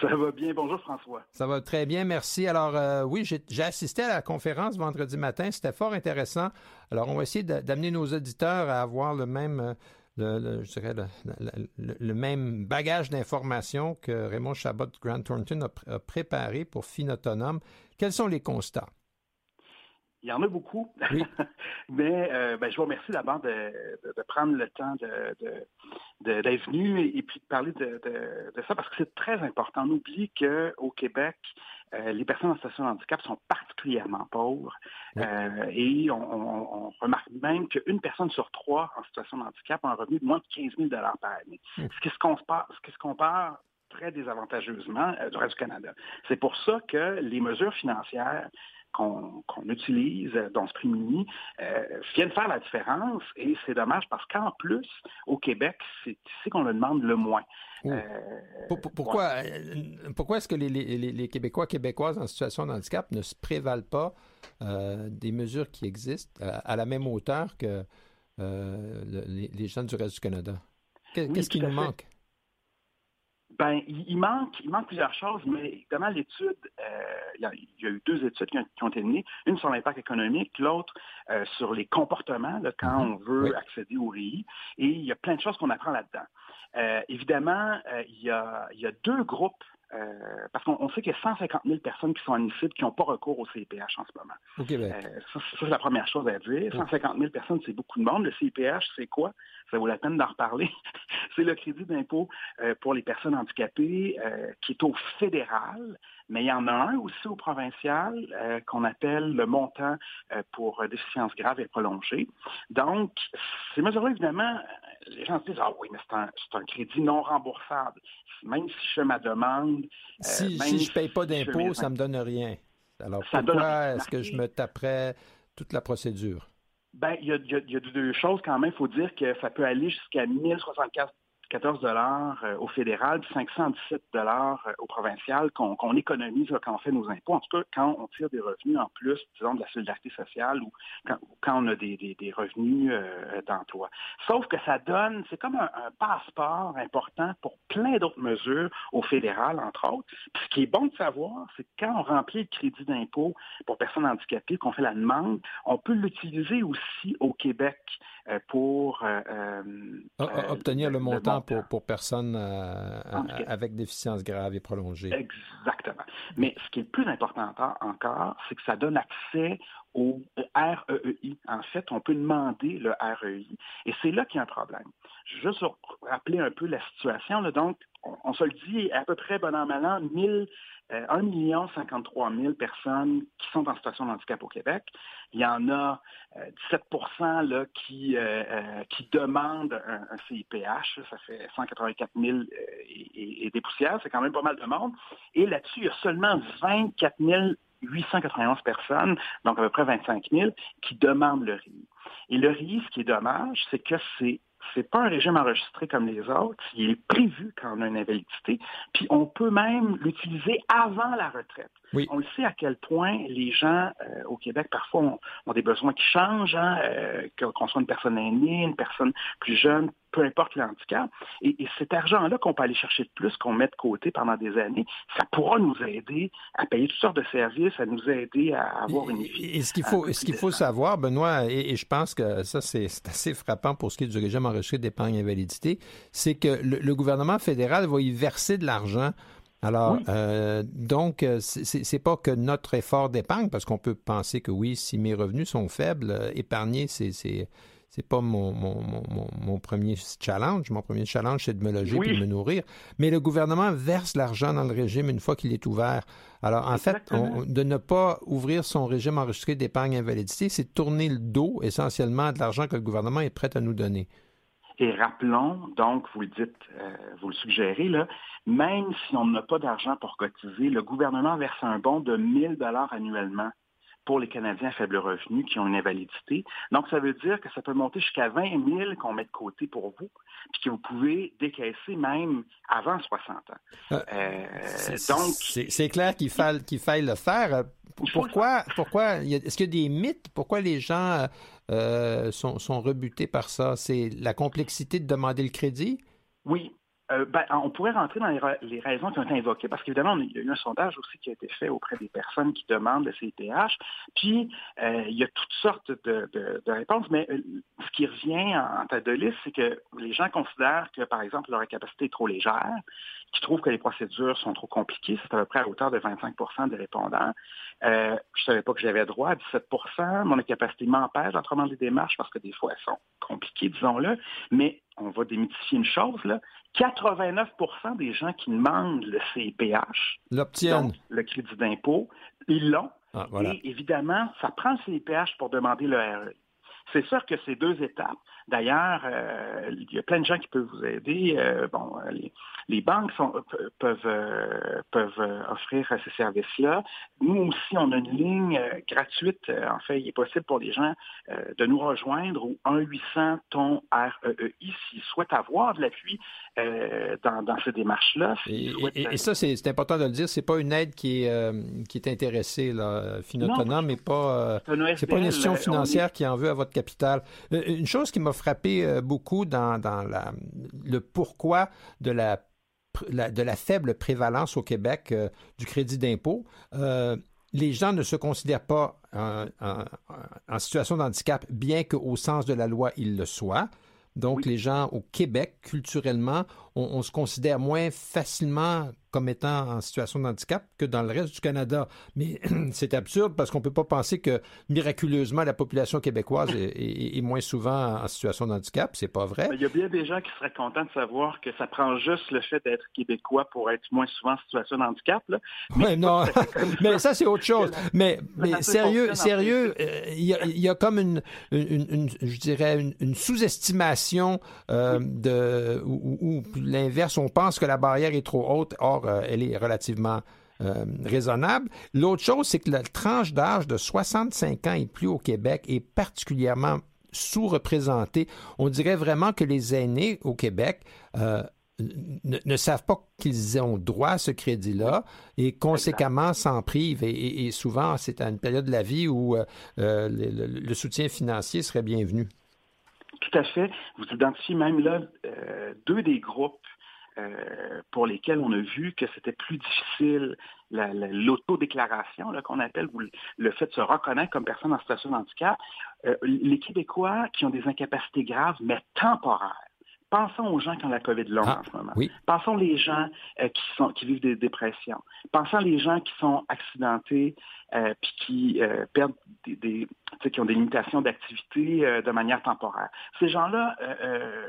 Ça va bien. Bonjour François. Ça va très bien, merci. Alors euh, oui, j'ai assisté à la conférence vendredi matin. C'était fort intéressant. Alors on va essayer d'amener nos auditeurs à avoir le même, le, même bagage d'informations que Raymond Chabot Grant Thornton a, a préparé pour Fin Autonome. Quels sont les constats? Il y en a beaucoup, [LAUGHS] mais euh, ben, je vous remercie d'abord de, prendre le temps d'être de, venu et, puis de parler de, ça parce que c'est très important. On oublie qu'au Québec, euh, les personnes en situation de handicap sont particulièrement pauvres euh, et on, remarque même qu'une personne sur trois en situation de handicap a un revenu de moins de 15 000 par année, ce qui se compare, ce qui se compare très désavantageusement du reste du Canada. C'est pour ça que les mesures financières qu'on utilise dans ce prix euh, viennent faire la différence et c'est dommage parce qu'en plus, au Québec, c'est ici qu'on le demande le moins. Oh. Euh, pourquoi euh, pourquoi est-ce que les, les, Québécois, Québécoises en situation de handicap ne se prévalent pas des mesures qui existent à, la même hauteur que les, gens du reste du Canada? Qu'est-ce qui nous manque? Ben, il, manque, il manque plusieurs choses, mais évidemment, l'étude, euh, il, y a eu deux études qui ont, été menées, une sur l'impact économique, l'autre euh, sur les comportements quand mhm. on veut accéder au RI. Et il y a plein de choses qu'on apprend là-dedans. Euh, évidemment, il y, a, il y a deux groupes euh, parce qu'on sait qu'il y a 150 000 personnes qui sont admissibles qui n'ont pas recours au CIPH en ce moment. Ben. Euh, ça, c'est la première chose à dire. 150 000 personnes, c'est beaucoup de monde. Le CIPH, c'est quoi? Ça vaut la peine d'en reparler. [LAUGHS] c'est le crédit d'impôt euh, pour les personnes handicapées qui est au fédéral, mais il y en a un aussi au provincial qu'on appelle le montant pour déficience grave et prolongée. Donc, ces mesures-là, évidemment, les gens se disent, ah oui, mais c'est un, crédit non remboursable. Même si je fais ma demande. Si, euh, je ne paye pas d'impôts, ça ne me donne rien. Alors pourquoi est-ce que je me taperais toute la procédure? Ben, il y, a, deux choses quand même. Il faut dire que ça peut aller jusqu'à 1064 14 dollars euh, au fédéral, puis 517 dollars euh, au provincial qu'on économise quand on fait nos impôts. En tout cas, quand on tire des revenus en plus, disons, de la solidarité sociale ou quand, on a des, revenus euh, d'emploi. Sauf que ça donne, c'est comme un, passeport important pour plein d'autres mesures au fédéral, entre autres. Ce qui est bon de savoir, c'est que quand on remplit le crédit d'impôt pour personnes handicapées, qu'on fait la demande, on peut l'utiliser aussi au Québec pour obtenir le montant pour, personnes euh, avec déficience grave et prolongée. Exactement. Mais ce qui est le plus important encore, c'est que ça donne accès au REEI. En fait, on peut demander le REI. Et c'est là qu'il y a un problème. Juste pour rappeler un peu la situation, donc, on, se le dit à peu près, bon an, mal an, 1000 1 million 53 000 personnes qui sont en situation de handicap au Québec. Il y en a 17 euh, là, qui, euh, euh, qui demandent un, CIPH. Ça fait 184 000 et, des poussières. C'est quand même pas mal de monde. Et là-dessus, il y a seulement 24 891 personnes, donc à peu près 25 000, qui demandent le RI. Et le RI, ce qui est dommage, c'est que c'est c'est pas un régime enregistré comme les autres. Il est prévu quand on a une invalidité. Puis on peut même l'utiliser avant la retraite. On le sait à quel point les gens euh, au Québec parfois ont, des besoins qui changent, hein, euh, qu'on soit une personne aînée, une personne plus jeune, peu importe le handicap. Et, cet argent-là qu'on peut aller chercher de plus, qu'on met de côté pendant des années, ça pourra nous aider à payer toutes sortes de services, à nous aider à avoir une vie. Et ce qu'il faut, ce qu'il faut savoir, Benoît, et, je pense que ça, c'est assez frappant pour ce qui est du régime enregistré d'épargne invalidité, c'est que le, gouvernement fédéral va y verser de l'argent alors, euh, donc, euh, c'est pas que notre effort d'épargne, parce qu'on peut penser que oui, si mes revenus sont faibles, euh, épargner, c'est c'est pas mon, mon, mon, mon, premier challenge. Mon premier challenge, c'est de me loger et de me nourrir. Mais le gouvernement verse l'argent dans le régime une fois qu'il est ouvert. Alors, en fait, de ne pas ouvrir son régime enregistré d'épargne invalidité, c'est tourner le dos essentiellement de l'argent que le gouvernement est prêt à nous donner. Et rappelons, donc, vous le dites, euh, vous le suggérez, là, même si on n'a pas d'argent pour cotiser, le gouvernement verse un bon de 1000 dollars annuellement pour les Canadiens à faible revenu qui ont une invalidité. Donc, ça veut dire que ça peut monter jusqu'à 20 000 qu'on met de côté pour vous, puis que vous pouvez décaisser même avant 60 ans. Euh, euh, donc, c'est clair qu'il faille, faille le faire. Pourquoi, pourquoi est-ce qu'il y a des mythes? Pourquoi les gens euh, sont, sont rebutés par ça? C'est la complexité de demander le crédit? Oui, euh, ben, on pourrait rentrer dans les, raisons qui ont été invoquées, parce qu'évidemment, il y a eu un sondage aussi qui a été fait auprès des personnes qui demandent le CPH, puis euh, il y a toutes sortes de, réponses, mais euh, ce qui revient en, tête de liste, c'est que les gens considèrent que, par exemple, leur capacité est trop légère, qui trouvent que les procédures sont trop compliquées, c'est à peu près à hauteur de 25% des répondants. Je savais pas que j'avais droit à 17% Mon incapacité m'empêche d'entreprendre les démarches parce que des fois, elles sont compliquées, disons-le. Mais on va démythifier une chose, là. 89% des gens qui demandent le CIPH, l'obtiennent. Le crédit d'impôt, ils l'ont. Ah, Et évidemment, ça prend le CIPH pour demander le RE. C'est sûr que ces deux étapes, D'ailleurs, euh, il y a plein de gens qui peuvent vous aider. Euh, bon, les, banques peuvent, euh, peuvent offrir ces services-là. Nous aussi, on a une ligne gratuite. En fait, il est possible pour les gens de nous rejoindre au 1-800 ton REEI s'ils souhaitent avoir de l'appui dans, ces démarches-là. Et, ça, c'est important de le dire, c'est pas une aide qui est, qui est intéressée, là, mais pas, c'est pas une institution financière qui en veut à votre capital. Une chose qui m'a frappé euh, beaucoup dans, la, le pourquoi de la de la faible prévalence au Québec du crédit d'impôt. les gens ne se considèrent pas en situation de handicap, bien qu'au sens de la loi, ils le soient. Donc, les gens au Québec, culturellement, on, se considère moins facilement comme étant en situation de handicap que dans le reste du Canada. Mais [CLEARS THROAT] c'est absurde parce qu'on ne peut pas penser que miraculeusement la population québécoise est, moins souvent en situation de handicap. C'est pas vrai. Il y a bien des gens qui seraient contents de savoir que ça prend juste le fait d'être québécois pour être moins souvent en situation de handicap. [LAUGHS] Mais non, mais ça c'est autre chose. Mais, mais sérieux, sérieux, euh, il y, a, comme une, je dirais, une, sous-estimation euh, de ou, l'inverse. On pense que la barrière est trop haute. Or, euh, elle est relativement euh, raisonnable. L'autre chose, c'est que la tranche d'âge de 65 ans et plus au Québec est particulièrement sous-représentée. On dirait vraiment que les aînés au Québec euh, ne, savent pas qu'ils ont droit à ce crédit-là et conséquemment s'en privent. Et, souvent, c'est à une période de la vie où le, soutien financier serait bienvenu. Tout à fait. Vous identifiez même là deux des groupes euh, pour lesquels on a vu que c'était plus difficile l'autodéclaration qu'on appelle, ou le fait de se reconnaître comme personne en situation de handicap. Euh, les Québécois qui ont des incapacités graves, mais temporaires, Pensons aux gens qui ont la COVID longue ah, en ce moment. Pensons les gens euh, qui, sont, qui vivent des dépressions. Pensons les gens qui sont accidentés euh, puis qui euh, perdent des, qui ont des limitations d'activité de manière temporaire. Ces gens-là,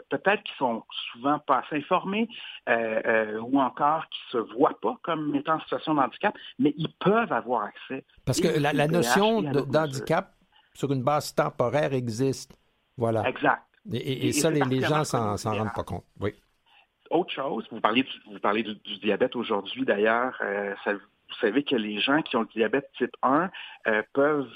peut-être qu'ils sont souvent pas assez informés ou encore qui se voient pas comme étant en situation de handicap, mais ils peuvent avoir accès. Parce que la, la notion d'handicap sur une base temporaire existe. Voilà. Exact. Et, ça, les, les gens s'en rendent pas compte. Oui. Autre chose, vous parlez du, vous parlez du, diabète aujourd'hui d'ailleurs. Euh, vous savez que les gens qui ont le diabète type 1 euh, peuvent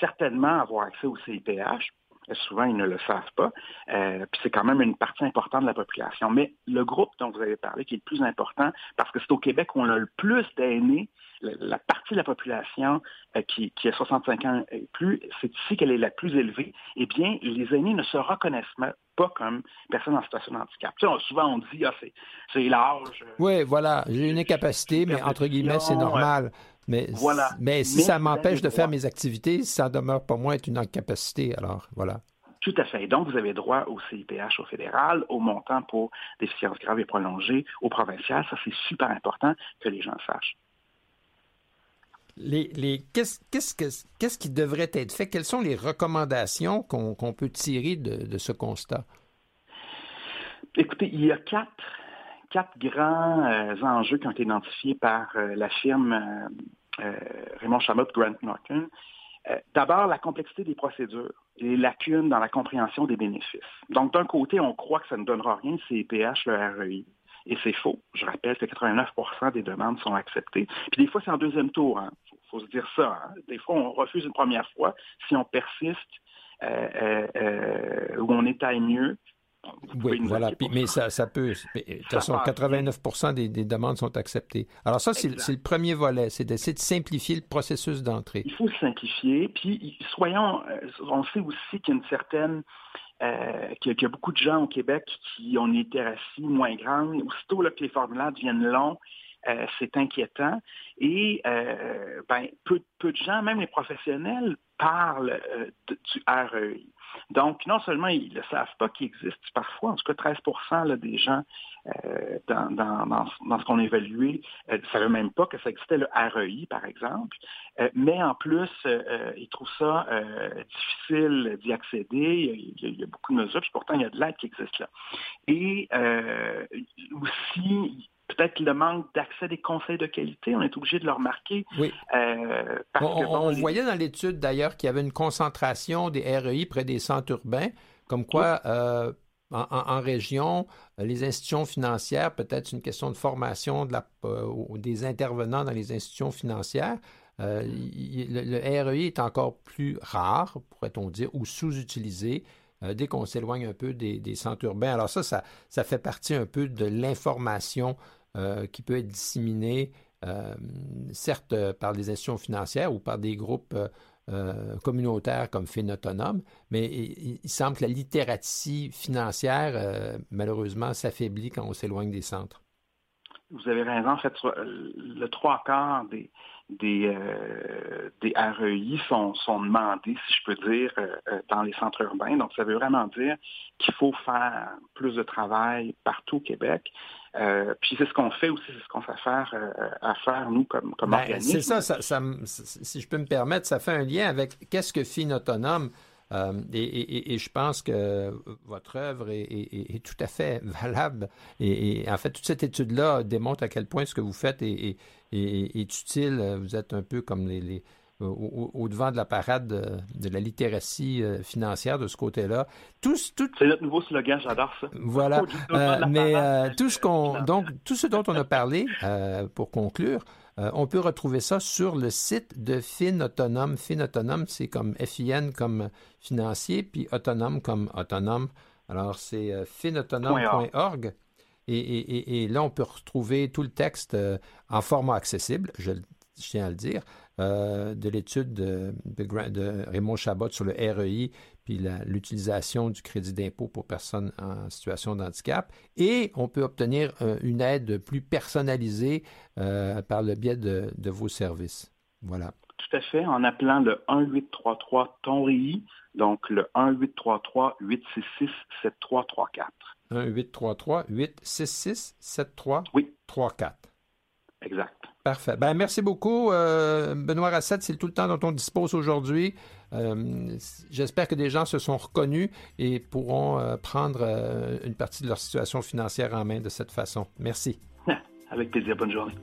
certainement avoir accès au CIPH. Souvent, ils ne le savent pas. Euh, puis c'est quand même une partie importante de la population. Mais le groupe dont vous avez parlé, qui est le plus important, parce que c'est au Québec où on a le plus d'aînés, la, partie de la population euh, qui, qui, a 65 ans et plus, c'est ici qu'elle est la plus élevée. Eh bien, les aînés ne se reconnaissent pas comme personnes en situation de handicap. Tu sais, souvent, on dit, ah, c'est l'âge. Oui, voilà, j'ai une incapacité, mais entre guillemets, c'est normal. Mais, voilà. mais si ça m'empêche de faire mes activités, ça demeure pas moins être une incapacité. Alors, voilà. Tout à fait. Donc, vous avez droit au CIPH au fédéral, au montant pour déficience grave et prolongée, au provincial. Ça, c'est super important que les gens sachent. Les, les, qu'est-ce, qui devrait être fait? Quelles sont les recommandations qu'on, peut tirer de, ce constat? Écoutez, il y a quatre, quatre grands euh, enjeux qui ont été identifiés par euh, la firme euh, euh, Raymond Chamot, Grant Norton. Euh, d'abord, la complexité des procédures, les lacunes dans la compréhension des bénéfices. Donc, d'un côté, on croit que ça ne donnera rien, c'est PH, le REI. Et c'est faux. Je rappelle que 89% des demandes sont acceptées. Puis des fois, c'est en deuxième tour. Il hein. faut, se dire ça. Hein. Des fois, on refuse une première fois. Si on persiste euh, ou on étaille mieux, oui, voilà. mais ça, ça peut. De toute façon, 89% des, demandes sont acceptées. Alors, ça, c'est le premier volet, c'est d'essayer de simplifier le processus d'entrée. Il faut simplifier. Puis, soyons. Euh, on sait aussi qu'il y a une certaine. Euh, qu'il y, a beaucoup de gens au Québec qui ont une littératie moins grande. Aussitôt là, que les formulaires deviennent longs, euh, c'est inquiétant. Et ben, peu, peu, de gens, même les professionnels, parlent du REI. Donc, non seulement ils ne savent pas qu'il existe parfois, en tout cas 13% des gens euh, dans, ce qu'on a évalué ne euh, savaient même pas que ça existait le REI, par exemple, euh, mais en plus, ils trouvent ça difficile d'y accéder. Il y, a, beaucoup de mesures, puis pourtant, il y a de l'aide qui existe là. Et aussi, peut-être le manque d'accès des conseils de qualité, on est obligé de le remarquer. Oui. Euh, on, voyait dans l'étude d'ailleurs qu'il y avait une concentration des REI près des centres urbains, comme quoi euh, en, région, les institutions financières, peut-être une question de formation de la, euh, des intervenants dans les institutions financières. le, REI est encore plus rare, pourrait-on dire, ou sous-utilisé. dès qu'on s'éloigne un peu des, des, centres urbains. Alors ça, ça, ça fait partie un peu de l'information qui peut être disséminé, euh, certes par des institutions financières ou par des groupes euh, communautaires comme Autonome, mais il, semble que la littératie financière, malheureusement, s'affaiblit quand on s'éloigne des centres. vous avez raison. En fait, le trois quarts des, des, euh, des REI sont, sont demandés, si je peux dire, euh, euh, dans les centres urbains. Donc, ça veut vraiment dire qu'il faut faire plus de travail partout au Québec. Puis c'est ce qu'on fait aussi, c'est ce qu'on fait faire à faire, nous, comme, comme ben, organisme. C'est ça, ça, si je peux me permettre, ça fait un lien avec qu'est-ce que FIN autonome euh, et, je pense que votre œuvre est, tout à fait [LAUGHS] valable. Et, en fait, toute cette étude-là démontre à quel point ce que vous faites est, utile. Vous êtes un peu comme les, au, devant de la parade de, la littératie euh, financière de ce côté-là. Tout, C'est notre nouveau slogan, j'adore ça. Voilà. [LAUGHS] Euh, mais tout ce qu'on, donc, tout ce dont on a parlé, pour conclure, euh, on peut retrouver ça sur le site de Fin Autonome. Fin Autonome, c'est comme FIN comme financier, puis autonome comme autonome. Alors, c'est euh, finautonome.org. Et, là, on peut retrouver tout le texte euh, en format accessible, je, tiens à le dire, de l'étude de, de, Raymond Chabot sur le REI, puis l'utilisation du crédit d'impôt pour personnes en situation de handicap. Et on peut obtenir euh, une aide plus personnalisée euh, par le biais de, vos services. Voilà. Tout à fait, en appelant le 1833 TONRI, donc le 1833 866 7334. 1833 866 7334. Exact. Parfait. Ben, merci beaucoup, euh, Benoît Rassette. C'est tout le temps dont on dispose aujourd'hui. Euh, j'espère que des gens se sont reconnus et pourront euh, prendre une partie de leur situation financière en main de cette façon. Merci. [LAUGHS] Avec plaisir. Bonne journée.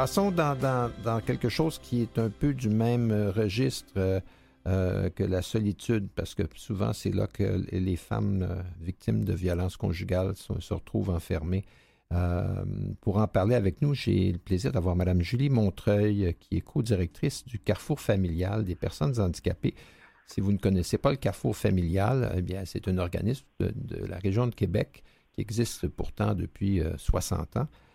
Passons dans, quelque chose qui est un peu du même registre que la solitude, parce que souvent c'est là que les femmes victimes de violences conjugales se retrouvent enfermées. pour en parler avec nous, j'ai le plaisir d'avoir Mme Julie Montreuil, qui est co-directrice du Carrefour familial des personnes handicapées. Si vous ne connaissez pas le Carrefour familial, eh bien, c'est un organisme de, la région de Québec qui existe pourtant depuis 60 euh, ans, euh,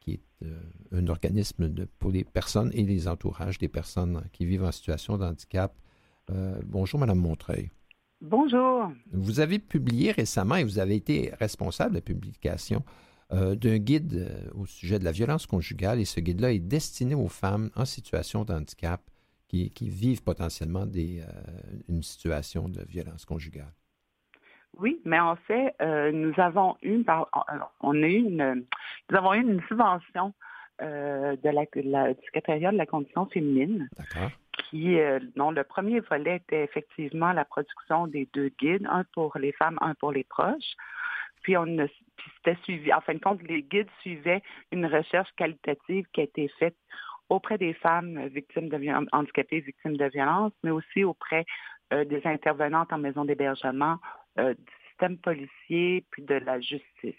qui est euh, un organisme de, pour les personnes et les entourages des personnes qui vivent en situation de handicap. bonjour, Madame Montreuil. Bonjour. Vous avez publié récemment et vous avez été responsable de la publication d'un guide au sujet de la violence conjugale et ce guide-là est destiné aux femmes en situation de handicap qui, vivent potentiellement des, euh, une situation de violence conjugale. Oui, mais en fait, euh, nous avons eu, on a une, nous avons eu une subvention euh, de la, du secrétariat de la condition féminine. Qui, dont le premier volet était effectivement la production des deux guides, un pour les femmes, un pour les proches. Puis on puis c'était suivi, en fin de compte, les guides suivaient une recherche qualitative qui a été faite auprès des femmes victimes de handicapées victimes de violence, mais aussi auprès euh, des intervenantes en maison d'hébergement, euh, du système policier, puis de la justice.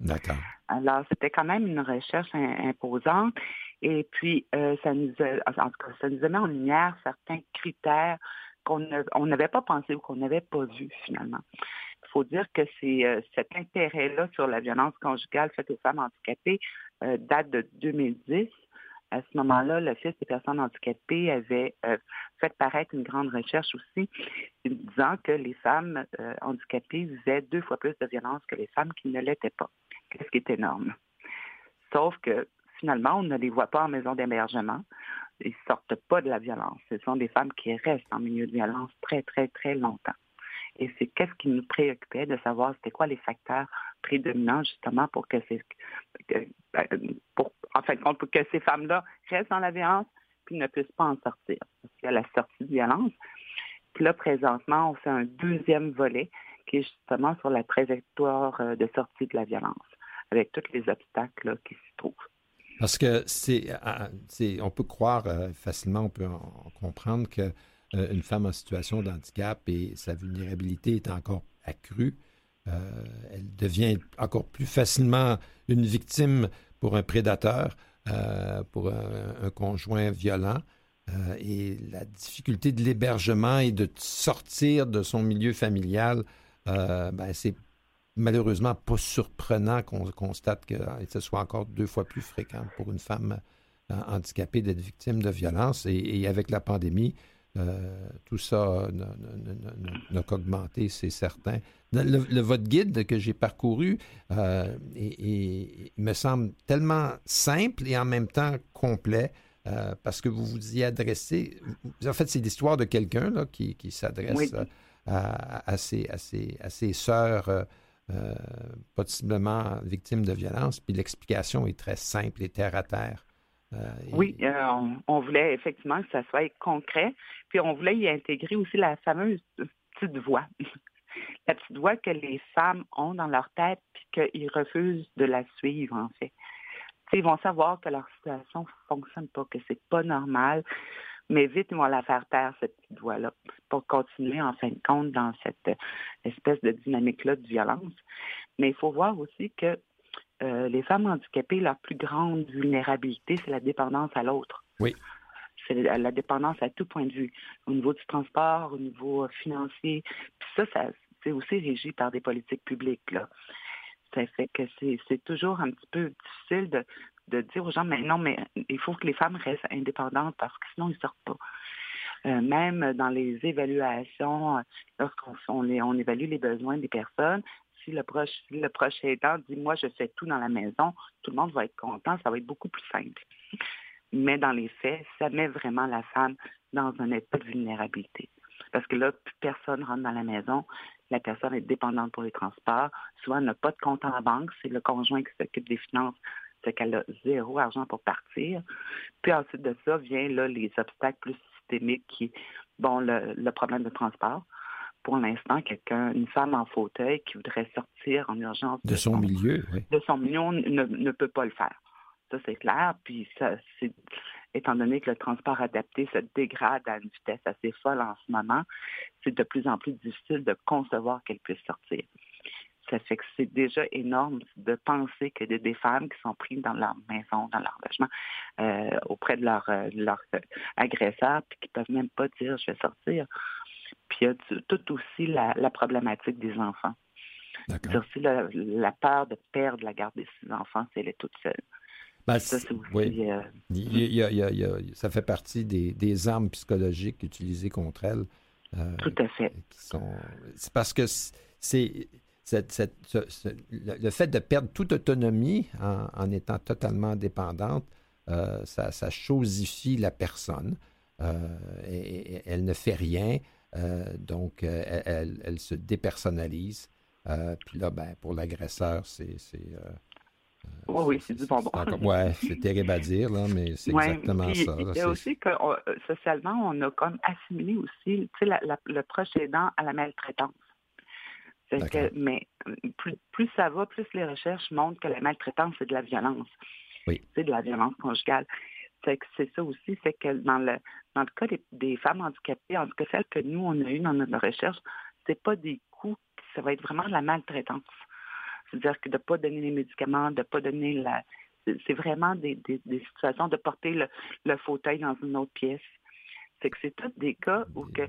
D'accord. Alors, c'était quand même une recherche imposante. Et puis, euh, ça nous a, en tout cas, ça nous a mis en lumière certains critères qu'on n'avait pas pensé ou qu'on n'avait pas vus finalement. Il faut dire que c'est cet intérêt-là sur la violence conjugale faite aux femmes handicapées date de 2010 à ce moment-là, l'Office des personnes handicapées avait euh, fait paraître une grande recherche aussi, disant que les femmes euh, handicapées vivaient deux fois plus de violence que les femmes qui ne l'étaient pas, ce qui est énorme. Sauf que finalement, on ne les voit pas en maison d'hébergement. Ils ne sortent pas de la violence. Ce sont des femmes qui restent en milieu de violence très, très, très longtemps. Et c'est qu'est-ce qui nous préoccupait de savoir c'était quoi les facteurs prédominants justement pour que ces, ben, pour, pour que ces femmes-là restent dans la violence puis ne puissent pas en sortir. Parce qu'il y a la sortie de violence. Puis là, présentement, on fait un deuxième volet qui est justement sur la trajectoire euh, de sortie de la violence, avec tous les obstacles qui s'y trouvent. Parce que c'est, on peut croire euh, facilement, on peut en comprendre que euh, une femme en situation de handicap et sa vulnérabilité est encore accrue. Euh, elle devient encore plus facilement une victime pour un prédateur, euh, pour un, conjoint violent. et la difficulté de l'hébergement et de sortir de son milieu familial, ben, c'est malheureusement pas surprenant qu'on constate que ce soit encore deux fois plus fréquent pour une femme handicapée d'être victime de violence. et avec la pandémie, euh, tout ça n'a qu'augmenté, c'est certain. Le, votre guide que j'ai parcouru euh, me semble tellement simple et en même temps complet euh, parce que vous vous y adressez. En fait, c'est l'histoire de quelqu'un qui, qui s'adresse à, à, ses, à, ses, à ses sœurs. possiblement victimes de violence, puis l'explication est très simple et terre à terre. Euh, oui, euh, on, voulait effectivement que ça soit concret, puis on voulait y intégrer aussi la fameuse petite voix. [LAUGHS] la petite voix que les femmes ont dans leur tête, puis qu'ils refusent de la suivre, en fait. ils vont savoir que leur situation ne fonctionne pas, que c'est pas normal, mais vite, ils vont la faire taire, cette petite voix-là, pour continuer, en fin de compte, dans cette espèce de dynamique-là de violence. Mais il faut voir aussi que euh, les femmes handicapées, leur plus grande vulnérabilité, c'est la dépendance à l'autre. Oui. C'est la, dépendance à tout point de vue, au niveau du transport, au niveau euh, financier. Puis ça, ça c'est aussi régi par des politiques publiques. Ça fait que c'est toujours un petit peu difficile de, de dire aux gens, mais non, mais il faut que les femmes restent indépendantes parce que sinon, ils ne sortent pas. Euh, même dans les évaluations, lorsqu'on on, on, évalue les besoins des personnes, si le proche, le proche aidant dit moi je fais tout dans la maison, tout le monde va être content, ça va être beaucoup plus simple. Mais dans les faits, ça met vraiment la femme dans un état de vulnérabilité. Parce que là, plus personne rentre dans la maison, la personne est dépendante pour les transports, elle n'a pas de compte en banque, c'est le conjoint qui s'occupe des finances, c'est qu'elle a zéro argent pour partir. Puis ensuite de ça vient là, les obstacles plus systémiques qui, bon, le problème de transport pour l'instant quelqu'un, une femme en fauteuil qui voudrait sortir en urgence de, son, milieu, de son milieu, ne, peut pas le faire. Ça, c'est clair. Puis, ça, étant donné que le transport adapté se dégrade à une vitesse assez folle en ce moment, c'est de plus en plus difficile de concevoir qu'elle puisse sortir. Ça fait que c'est déjà énorme de penser que des, des, femmes qui sont prises dans leur maison, dans leur logement, euh, auprès de leur, euh, leur agresseur, puis qui peuvent même pas dire je vais sortir. Puis il y a tout aussi la, la problématique des enfants. C'est aussi la, la, peur de perdre la garde des six enfants si elle est toute seule. Ben, ça, oui. Euh... il il fait partie des, des, armes psychologiques utilisées contre elle. Euh, Tout à fait. C'est parce que c'est cette, cette, ce, ce, le, fait de perdre toute autonomie en, en étant totalement dépendante, euh, ça, ça, chosifie la personne. Euh, et, et, elle ne fait rien, euh, donc elle, elle, elle, se dépersonnalise. puis là, ben, pour l'agresseur, c'est oui, oui, c'est du bonbon. Oui, c'est terrible à dire, là, mais c'est ouais, exactement puis, ça. Il y a aussi que on, socialement, on a comme assimilé aussi la, la, le proche aidant à la maltraitance. Que, mais plus, plus, ça va, plus les recherches montrent que la maltraitance, c'est de la violence. Oui. C'est de la violence conjugale. C'est c'est ça aussi, c'est que dans le dans le cas des, des, femmes handicapées, en tout cas celles que nous, on a eues dans notre recherche, c'est pas des coups, ça va être vraiment de la maltraitance. C'est-à-dire que de ne pas donner les médicaments, de ne pas donner la... C'est vraiment des, des, des, situations de porter le, le, fauteuil dans une autre pièce. C'est que c'est tous des cas où que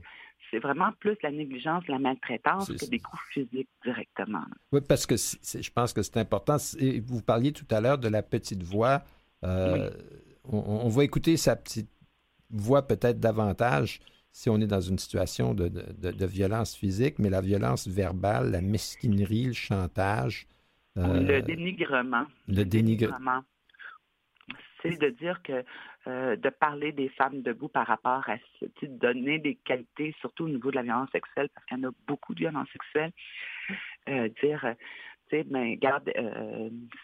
c'est vraiment plus la négligence, la maltraitance que des coups physiques directement. Oui, parce que je pense que c'est important. Vous parliez tout à l'heure de la petite voix. Euh, oui. on, on, va écouter sa petite voix peut-être davantage si on est dans une situation de, de, de, violence physique, mais la violence verbale, la mesquinerie, le chantage. Euh, le dénigrement. Le, dénigrement. C'est de dire que euh, de parler des femmes debout par rapport à de donner des qualités, surtout au niveau de la violence sexuelle, parce qu'il y en a beaucoup de violences sexuelles, euh, dire, tu sais, ben, garde,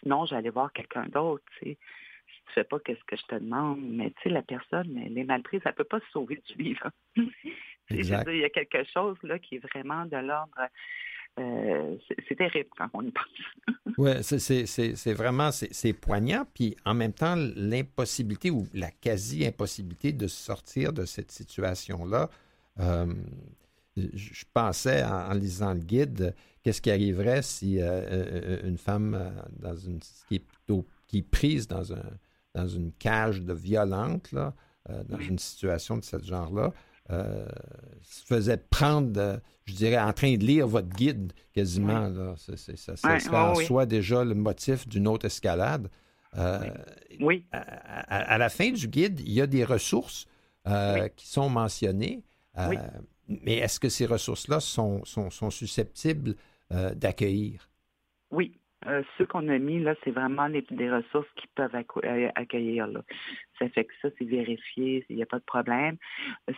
sinon j'allais voir quelqu'un d'autre, tu sais tu fais pas qu'est-ce que je te demande, mais tu sais, la personne, elle est mal prise, elle peut pas se sauver du [LAUGHS] exact. il y a quelque chose là qui est vraiment de l'ordre. Euh, c'est terrible quand on y pense. [LAUGHS] oui, c'est vraiment c'est poignant, puis en même temps, l'impossibilité ou la quasi-impossibilité de sortir de cette situation-là. Euh, je pensais en, en, lisant le guide, qu'est-ce qui arriverait si euh, une femme dans une qui est, qui est prise dans un dans une cage de violente, là, euh, dans une situation de ce genre-là, euh, se faisait prendre, euh, je dirais, en train de lire votre guide quasiment. Oui. Là. C est, c est, ça, ça ouais, serait en oui. soi déjà le motif d'une autre escalade. oui. À, à, à, la fin du guide, il y a des ressources oui. qui sont mentionnées. Mais est-ce que ces ressources-là sont, sont, sont, susceptibles d'accueillir? Oui, euh, ceux qu'on a mis, là, c'est vraiment les, des ressources qui peuvent accueillir. Là. Ça fait que ça, c'est vérifié, il n'y a pas de problème.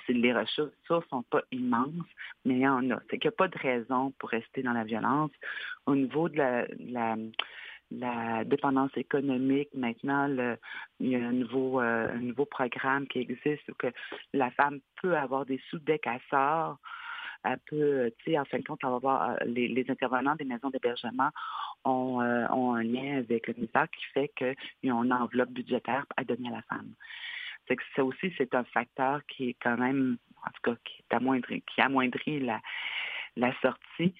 Les ressources ne sont pas immenses, mais il y en a. C'est qu'il n'y a pas de raison pour rester dans la violence. Au niveau de la, la, la dépendance économique, maintenant, il y a un nouveau, euh, un nouveau programme qui existe où que la femme peut avoir des sous dès qu'elle sort peut, tu sais, en fin de compte, on va voir les, les intervenants des maisons d'hébergement ont, euh, ont, un lien avec le ministère qui fait qu'ils ont une enveloppe budgétaire à donner à la femme. C'est que ça aussi, c'est un facteur qui est quand même, en tout cas, qui est amoindri, qui amoindrit la, la sortie.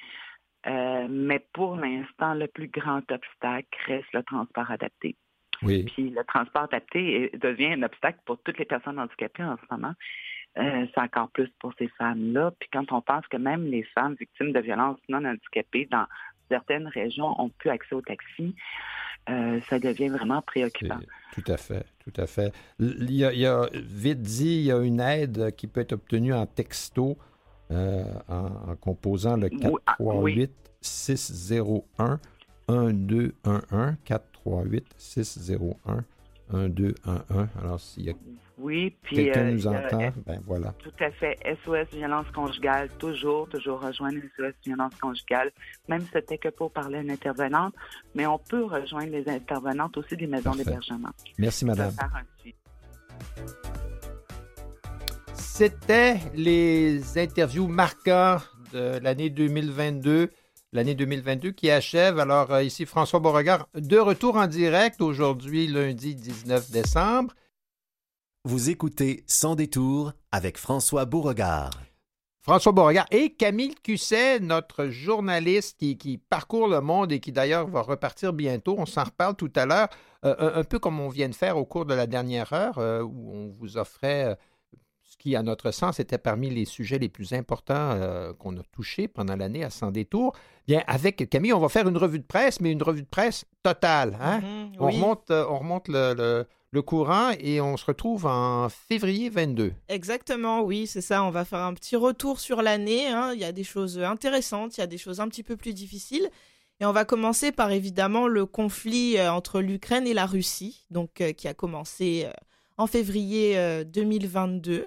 Euh, mais pour l'instant, le plus grand obstacle reste le transport adapté. Oui. Puis le transport adapté devient un obstacle pour toutes les personnes handicapées en ce moment. Euh, c'est encore plus pour ces femmes-là. Puis quand on pense que même les femmes victimes de violences non handicapées dans certaines régions ont plus accès au taxi, euh, ça devient vraiment préoccupant. Tout à fait, tout à fait. Il y, a, il y, a, vite dit, il y a une aide qui peut être obtenue en texto euh, en, en, composant le 438 601 1211 438 601 1211. Alors, s'il y a oui, puis quelqu'un euh, nous entend, euh, ben voilà. Tout à fait. SOS violence conjugale, toujours, toujours rejoindre SOS violence conjugale, même si c'était que pour parler à une intervenante, mais on peut rejoindre les intervenantes aussi des maisons d'hébergement. Merci, madame. C'était les interviews marquants de l'année 2022 l'année 2022 qui achève. Alors euh, ici François Beauregard, de retour en direct aujourd'hui, lundi 19 décembre. Vous écoutez Sans détour avec François Beauregard. François Beauregard et Camille Cusset, notre journaliste qui, parcourt le monde et qui d'ailleurs va repartir bientôt. On s'en reparle tout à l'heure, euh, un, peu comme on vient de faire au cours de la dernière heure, euh, où on vous offrait qui, à notre sens, était parmi les sujets les plus importants qu'on a touchés pendant l'année à Sans détour. Bien, avec Camille, on va faire une revue de presse, mais une revue de presse totale. Hein? Mm-hmm, on, remonte, on remonte le le courant et on se retrouve en février 22. Exactement, oui, c'est ça. On va faire un petit retour sur l'année. Hein. Il y a des choses intéressantes, il y a des choses un petit peu plus difficiles. Et on va commencer par évidemment le conflit euh, entre l'Ukraine et la Russie, donc euh, qui a commencé euh, en février 2022.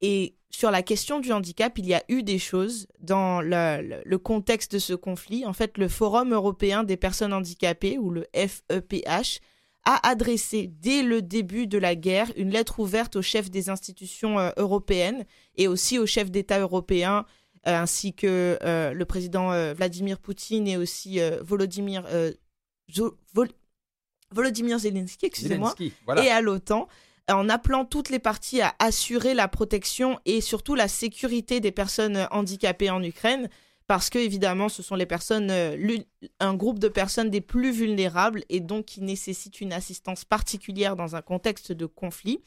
Et sur la question du handicap, il y a eu des choses dans le, contexte de ce conflit. En fait, le Forum européen des personnes handicapées, ou le FEPH, a adressé dès le début de la guerre une lettre ouverte aux chefs des institutions euh, européennes et aussi aux chefs d'État européens euh, ainsi que euh, le président Vladimir Poutine et aussi Volodymyr, Volodymyr Zelensky, excusez-moi, et à l'OTAN en appelant toutes les parties à assurer la protection et surtout la sécurité des personnes handicapées en Ukraine parce que évidemment ce sont les personnes, euh, un groupe de personnes des plus vulnérables et donc qui nécessitent une assistance particulière dans un contexte de conflit.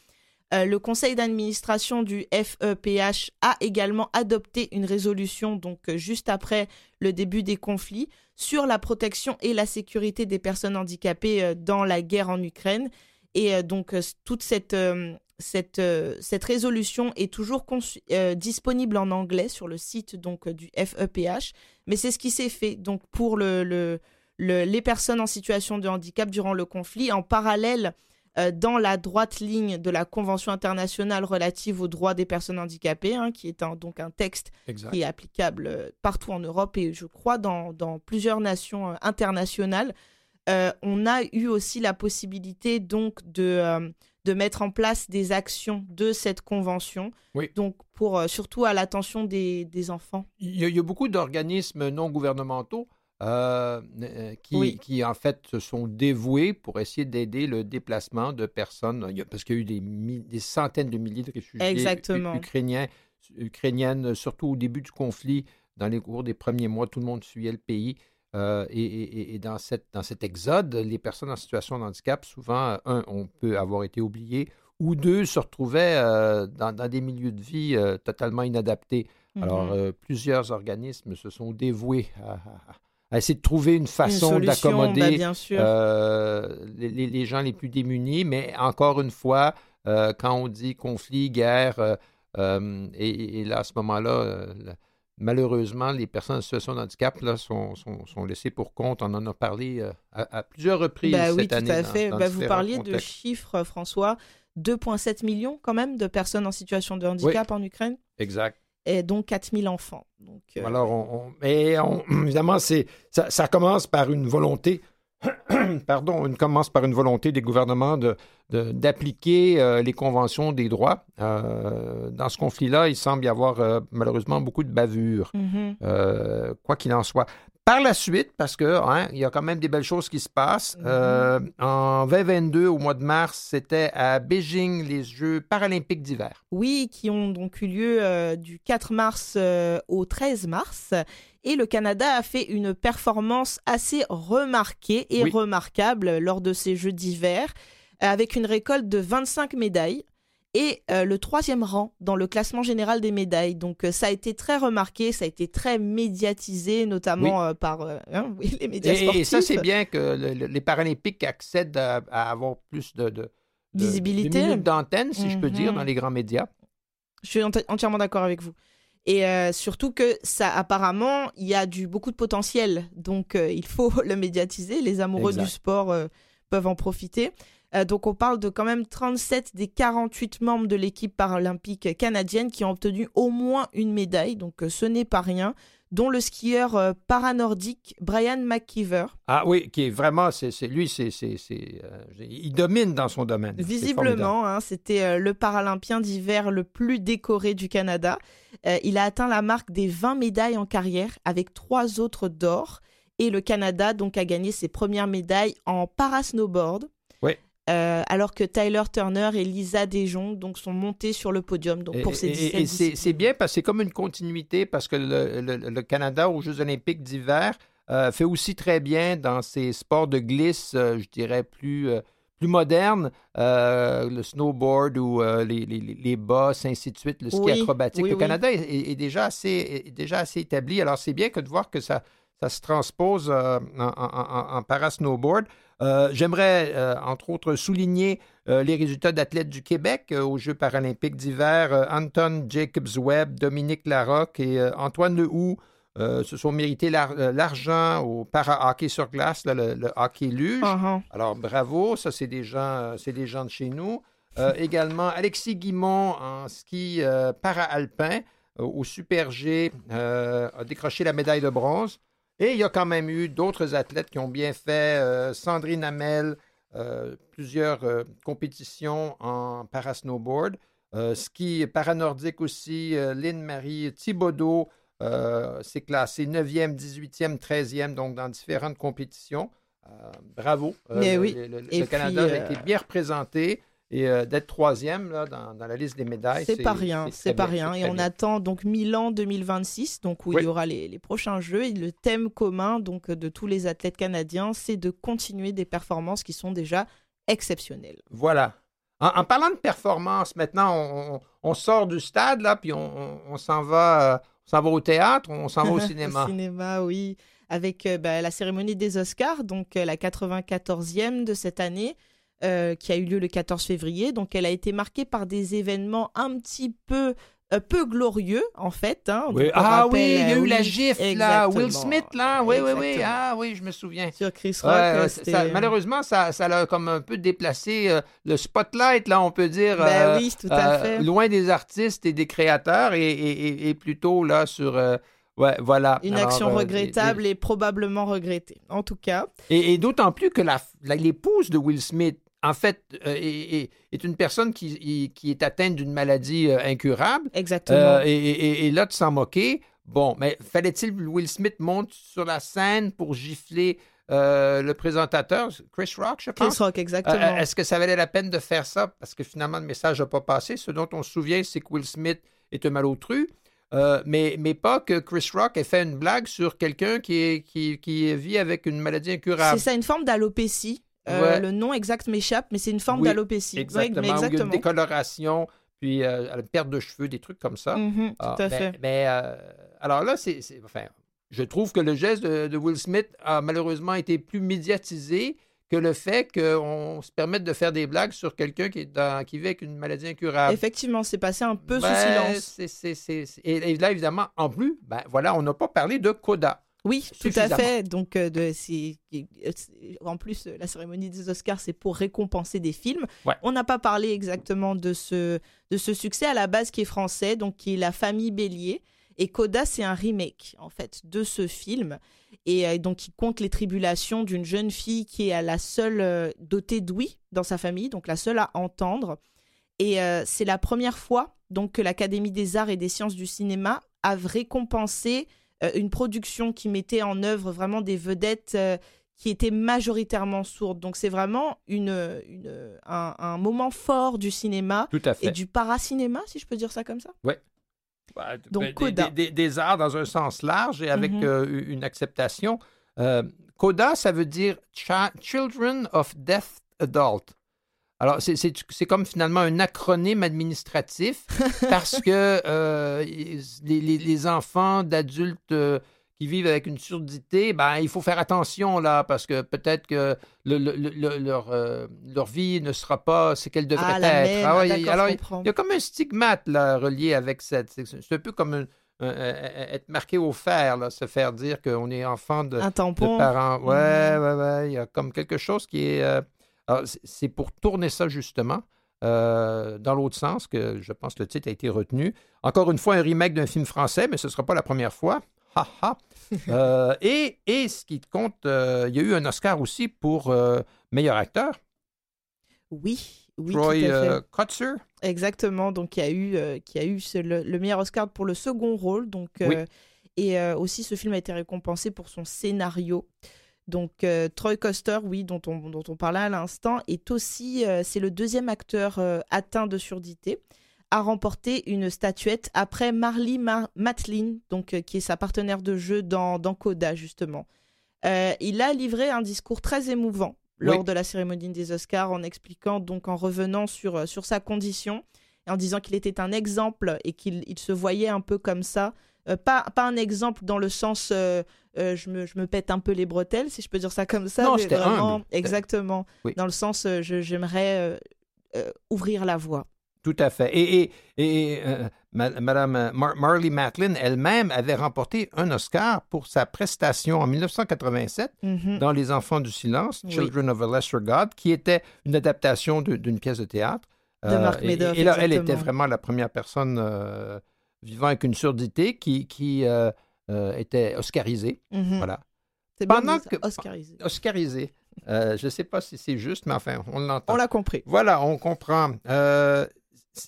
Euh, le conseil d'administration du FEPH a également adopté une résolution, donc euh, juste après le début des conflits, sur la protection et la sécurité des personnes handicapées dans la guerre en Ukraine. Et donc toute cette, cette, euh, cette résolution est toujours euh, disponible en anglais sur le site donc du FEPH, mais c'est ce qui s'est fait donc pour le, les personnes en situation de handicap durant le conflit. En parallèle, euh, dans la droite ligne de la Convention internationale relative aux droits des personnes handicapées, hein, qui est donc un texte qui est applicable partout en Europe et je crois dans, dans plusieurs nations internationales. On a eu aussi la possibilité donc de de mettre en place des actions de cette convention. Donc, pour euh, surtout à l'attention des, enfants. Il y, a, beaucoup d'organismes non gouvernementaux euh, euh, qui, qui, en fait, se sont dévoués pour essayer d'aider le déplacement de personnes, parce qu'il y a eu des, des centaines de milliers de réfugiés ukrainiens, ukrainiennes, surtout au début du conflit, dans les cours des premiers mois, tout le monde fuyait le pays. Euh, et, dans, cette, dans cet exode, les personnes en situation de handicap, souvent, un, on peut avoir été oublié, ou deux, se retrouvaient euh, dans, des milieux de vie euh, totalement inadaptés. Alors, mm-hmm. plusieurs organismes se sont dévoués à, essayer de trouver une façon d'accommoder bah, les, les, gens les plus démunis, mais encore une fois, quand on dit conflit, guerre, et, là, à ce moment-là, malheureusement, les personnes en situation de handicap là, sont, sont, laissées pour compte. On en a parlé euh, à, plusieurs reprises bah, cette année. Oui, tout à fait. Bah, vous parliez de chiffres, François. 2,7 millions quand même de personnes en situation de handicap en Ukraine. Exact. Et donc 4000 enfants. Donc, euh, Alors, on, mais [CLEARS THROAT] évidemment, ça, ça commence par une volonté [CLEARS THROAT] pardon, on commence par une volonté des gouvernements d'appliquer de, euh, les conventions des droits. Euh, dans ce conflit-là, il semble y avoir euh, malheureusement beaucoup de bavures, mm-hmm. quoi qu'il en soit. Par la suite, parce que hein, il y a quand même des belles choses qui se passent. Mm-hmm. en 2022, au mois de mars, c'était à Beijing les Jeux paralympiques d'hiver. Oui, qui ont donc eu lieu du 4 mars au 13 mars. Et le Canada a fait une performance assez remarquée et remarquable lors de ces Jeux d'hiver, euh, avec une récolte de 25 médailles et euh, le troisième rang dans le classement général des médailles. Donc euh, ça a été très remarqué, ça a été très médiatisé, notamment par hein, [LAUGHS] les médias sportifs. Et ça, c'est bien que les Paralympiques accèdent à, avoir plus de, visibilité, d'antenne, si je peux dire, mhm. dans les grands médias. Je suis entièrement d'accord avec vous. Et euh, surtout que ça, apparemment, il y a du beaucoup de potentiel. Donc, euh, il faut [LAUGHS] le médiatiser. Les amoureux du sport euh, peuvent en profiter. Donc on parle de quand même 37 des 48 membres de l'équipe paralympique canadienne qui ont obtenu au moins une médaille, donc ce n'est pas rien dont le skieur euh, paranordique Brian McKeever. Ah oui, qui est vraiment, c'est lui, c'est, euh, il domine dans son domaine. Visiblement, hein, c'était euh, le paralympien d'hiver le plus décoré du Canada. il a atteint la marque des 20 médailles en carrière avec trois autres d'or. Et le Canada donc a gagné ses premières médailles en parasnowboard, euh, alors que Tyler Turner et Lisa Dejon donc, sont montés sur le podium donc, pour ces Et, c'est bien parce que c'est comme une continuité parce que le, Canada aux Jeux olympiques d'hiver euh, fait aussi très bien dans ses sports de glisse, euh, je dirais, plus, plus modernes, le snowboard ou les, les, bosses, ainsi de suite, le ski acrobatique. le Canada est, déjà assez, est déjà assez établi. Alors c'est bien que de voir que ça, ça se transpose en, en, en para-snowboard. Euh, j'aimerais, euh, entre autres, souligner euh, les résultats d'athlètes du Québec aux Jeux paralympiques d'hiver. Anton Jacobs-Webb, Dominique Larocque et Antoine Lehoux se sont mérités l'argent au para-hockey sur glace, le, hockey luge. Uh-huh. Alors, bravo, ça, c'est des, gens, des gens de chez nous. également, Alexis Guimont en ski para-alpin au Super G a décroché la médaille de bronze. Et il y a quand même eu d'autres athlètes qui ont bien fait. Euh, Sandrine Hamel, euh, plusieurs euh, compétitions en parasnowboard. ski paranordique aussi, Lynn-Marie Thibaudot s'est classée 9e, 18e, 13e, donc dans différentes compétitions. bravo. Mais oui. Le, Canada a été bien représenté. Et euh, d'être troisième là, dans, la liste des médailles, c'est pas rien. C'est pas rien. Et on attend donc Milan 2026, donc où il y aura les, prochains Jeux. Et le thème commun donc de tous les athlètes canadiens, c'est de continuer des performances qui sont déjà exceptionnelles. Voilà. En, parlant de performance, maintenant, on, sort du stade là, puis on, s'en va, euh, s'en va au théâtre, on s'en va au [LAUGHS] cinéma. au cinéma, oui, avec euh, bah, la cérémonie des Oscars, donc la 94e de cette année. Euh, qui a eu lieu le 14 février. Donc, elle a été marquée par des événements un petit peu euh, peu glorieux en fait. Hein. Ah oui, il y a eu la gifle là, Will Smith là, oui oui oui, ah oui, je me souviens. Sur Chris Rock. malheureusement, ça, ça a comme un peu déplacé euh, le spotlight là, on peut dire. Ben oui, tout à fait. Loin des artistes et des créateurs et, plutôt là sur. Ouais, voilà. Une action regrettable et, probablement regrettée, en tout cas. Et, d'autant plus que l'épouse de Will Smith en fait, euh, est, une personne qui, est atteinte d'une maladie euh, incurable. Exactement. Euh, et, là, de s'en moquer, bon, mais fallait-il Will Smith monte sur la scène pour gifler le présentateur, Chris Rock, je pense? Chris Rock, exactement. Est-ce que ça valait la peine de faire ça? Parce que finalement, le message n'a pas passé. Ce dont on se souvient, c'est que Will Smith est un malotru. mais, mais pas que Chris Rock ait fait une blague sur quelqu'un qui, qui, qui vit avec une maladie incurable. C'est ça, une forme d'alopécie. Euh, le nom exact m'échappe, mais c'est une forme d'alopécie. Exactement. a une décoloration, puis euh, une perte de cheveux, des trucs comme ça. Mm-hmm, tout ah, à fait. Mais euh, alors là, c'est, enfin, je trouve que le geste de, Will Smith a malheureusement été plus médiatisé que le fait qu'on se permette de faire des blagues sur quelqu'un qui, qui vit avec une maladie incurable. Effectivement, c'est passé un peu sous ben, silence. et, là, évidemment, en plus, ben, voilà, on n'a pas parlé de Coda. Oui, tout à fait. Donc, euh, de, euh, en plus, la cérémonie des Oscars, c'est pour récompenser des films. On n'a pas parlé exactement de ce, de ce succès à la base qui est français, donc qui est La famille Bélier. Et Coda, c'est un remake, en fait, de ce film. Et euh, donc, il compte les tribulations d'une jeune fille qui est la seule dotée d'ouïe dans sa famille, donc la seule à entendre. Et c'est la première fois donc, que l'Académie des arts et des sciences du cinéma a récompensé euh, une production qui mettait en œuvre vraiment des vedettes euh, qui étaient majoritairement sourdes. Donc c'est vraiment une, un, moment fort du cinéma et du paracinéma, si je peux dire ça comme ça. Oui. Bah, Donc, Coda. Des, arts dans un sens large et avec mhm. euh, une acceptation. Coda, ça veut dire Children of Deaf Adult. Alors, c'est comme finalement un acronyme administratif [LAUGHS] parce que euh, les, enfants d'adultes euh, qui vivent avec une surdité, ben, il faut faire attention là parce que peut-être que leur, euh, leur vie ne sera pas ce qu'elle devrait ah, être. Ah, alors, il y a comme un stigmate là, relié avec cette. C'est un peu comme être marqué au fer, là, se faire dire qu'on est enfant de, un tampon. de parents. Ouais, mm-hmm. ouais, ouais. Il y a comme quelque chose qui est c'est pour tourner ça justement. dans l'autre sens, que je pense que le titre a été retenu. Encore une fois, un remake d'un film français, mais ce ne sera pas la première fois. Ha, ha. [LAUGHS] et, et, ce qui compte, il y a eu un Oscar aussi pour meilleur acteur. Oui, oui. Troy Kotzer. Exactement. Donc, il y a eu, qui a eu le, meilleur Oscar pour le second rôle. Donc, et euh, aussi, ce film a été récompensé pour son scénario. Donc, euh, Troy Coster, oui, dont on, dont on parlait à l'instant, est aussi, euh, c'est le deuxième acteur atteint de surdité à remporter une statuette après Marley Matlin, donc qui est sa partenaire de jeu dans, dans Coda justement. il a livré un discours très émouvant lors de la cérémonie des Oscars en expliquant donc en revenant sur sur sa condition et en disant qu'il était un exemple et qu'il se voyait un peu comme ça euh, pas, pas un exemple dans le sens euh, euh, je, me, je me pète un peu les bretelles, si je peux dire ça comme ça. Non, c'était vraiment, Exactement. Dans le sens, j'aimerais ouvrir la voie. Tout à fait. Et, et, et Madame Marley Matlin elle-même avait remporté un Oscar pour sa prestation en 1987 mm-hmm. dans Les Enfants du Silence, Children of a Lesser God, qui était une adaptation d'une pièce de théâtre. De Meadows. Et, là, elle était vraiment la première personne vivant avec une surdité qui, qui euh, euh, était oscarisé. Mhm. Voilà. C'est Pendant que oscarisé. Oscarisé. Euh, je ne sais pas si c'est juste, mais enfin, on l'entend. On l'a compris. Voilà, on comprend.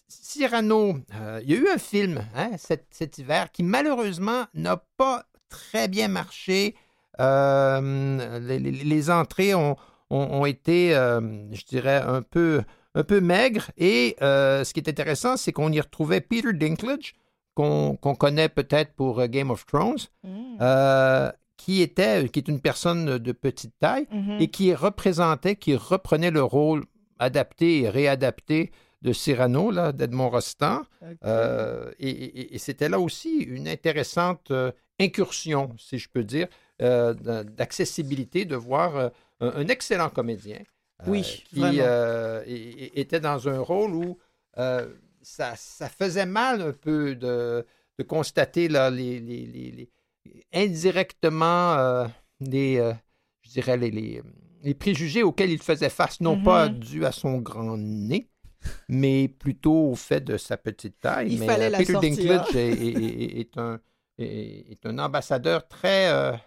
Cyrano, il y a eu un film hein, cet, hiver qui malheureusement n'a pas très bien marché. Les, entrées ont, ont, été, je dirais, un peu, un peu maigres. Et ce qui est intéressant, c'est qu'on y retrouvait Peter Dinklage, qu'on connaît peut-être pour euh, Game of Thrones, mm. euh, qui était qui est une personne de petite taille mm-hmm. et qui représentait, qui reprenait le rôle adapté et réadapté de Cyrano, là, d'Edmond Rostand. Euh, et, c'était là aussi une intéressante incursion, si je peux dire, d'accessibilité, de voir un, excellent comédien oui, qui était dans un rôle où ça, faisait mal un peu de, constater là, les, indirectement euh, les, euh, je dirais les, préjugés auxquels il faisait face, non pas mm-hmm. dû à son grand nez, mais plutôt au fait de sa petite taille. Il mais, fallait euh, Peter Dinklage est, un, est, un ambassadeur très,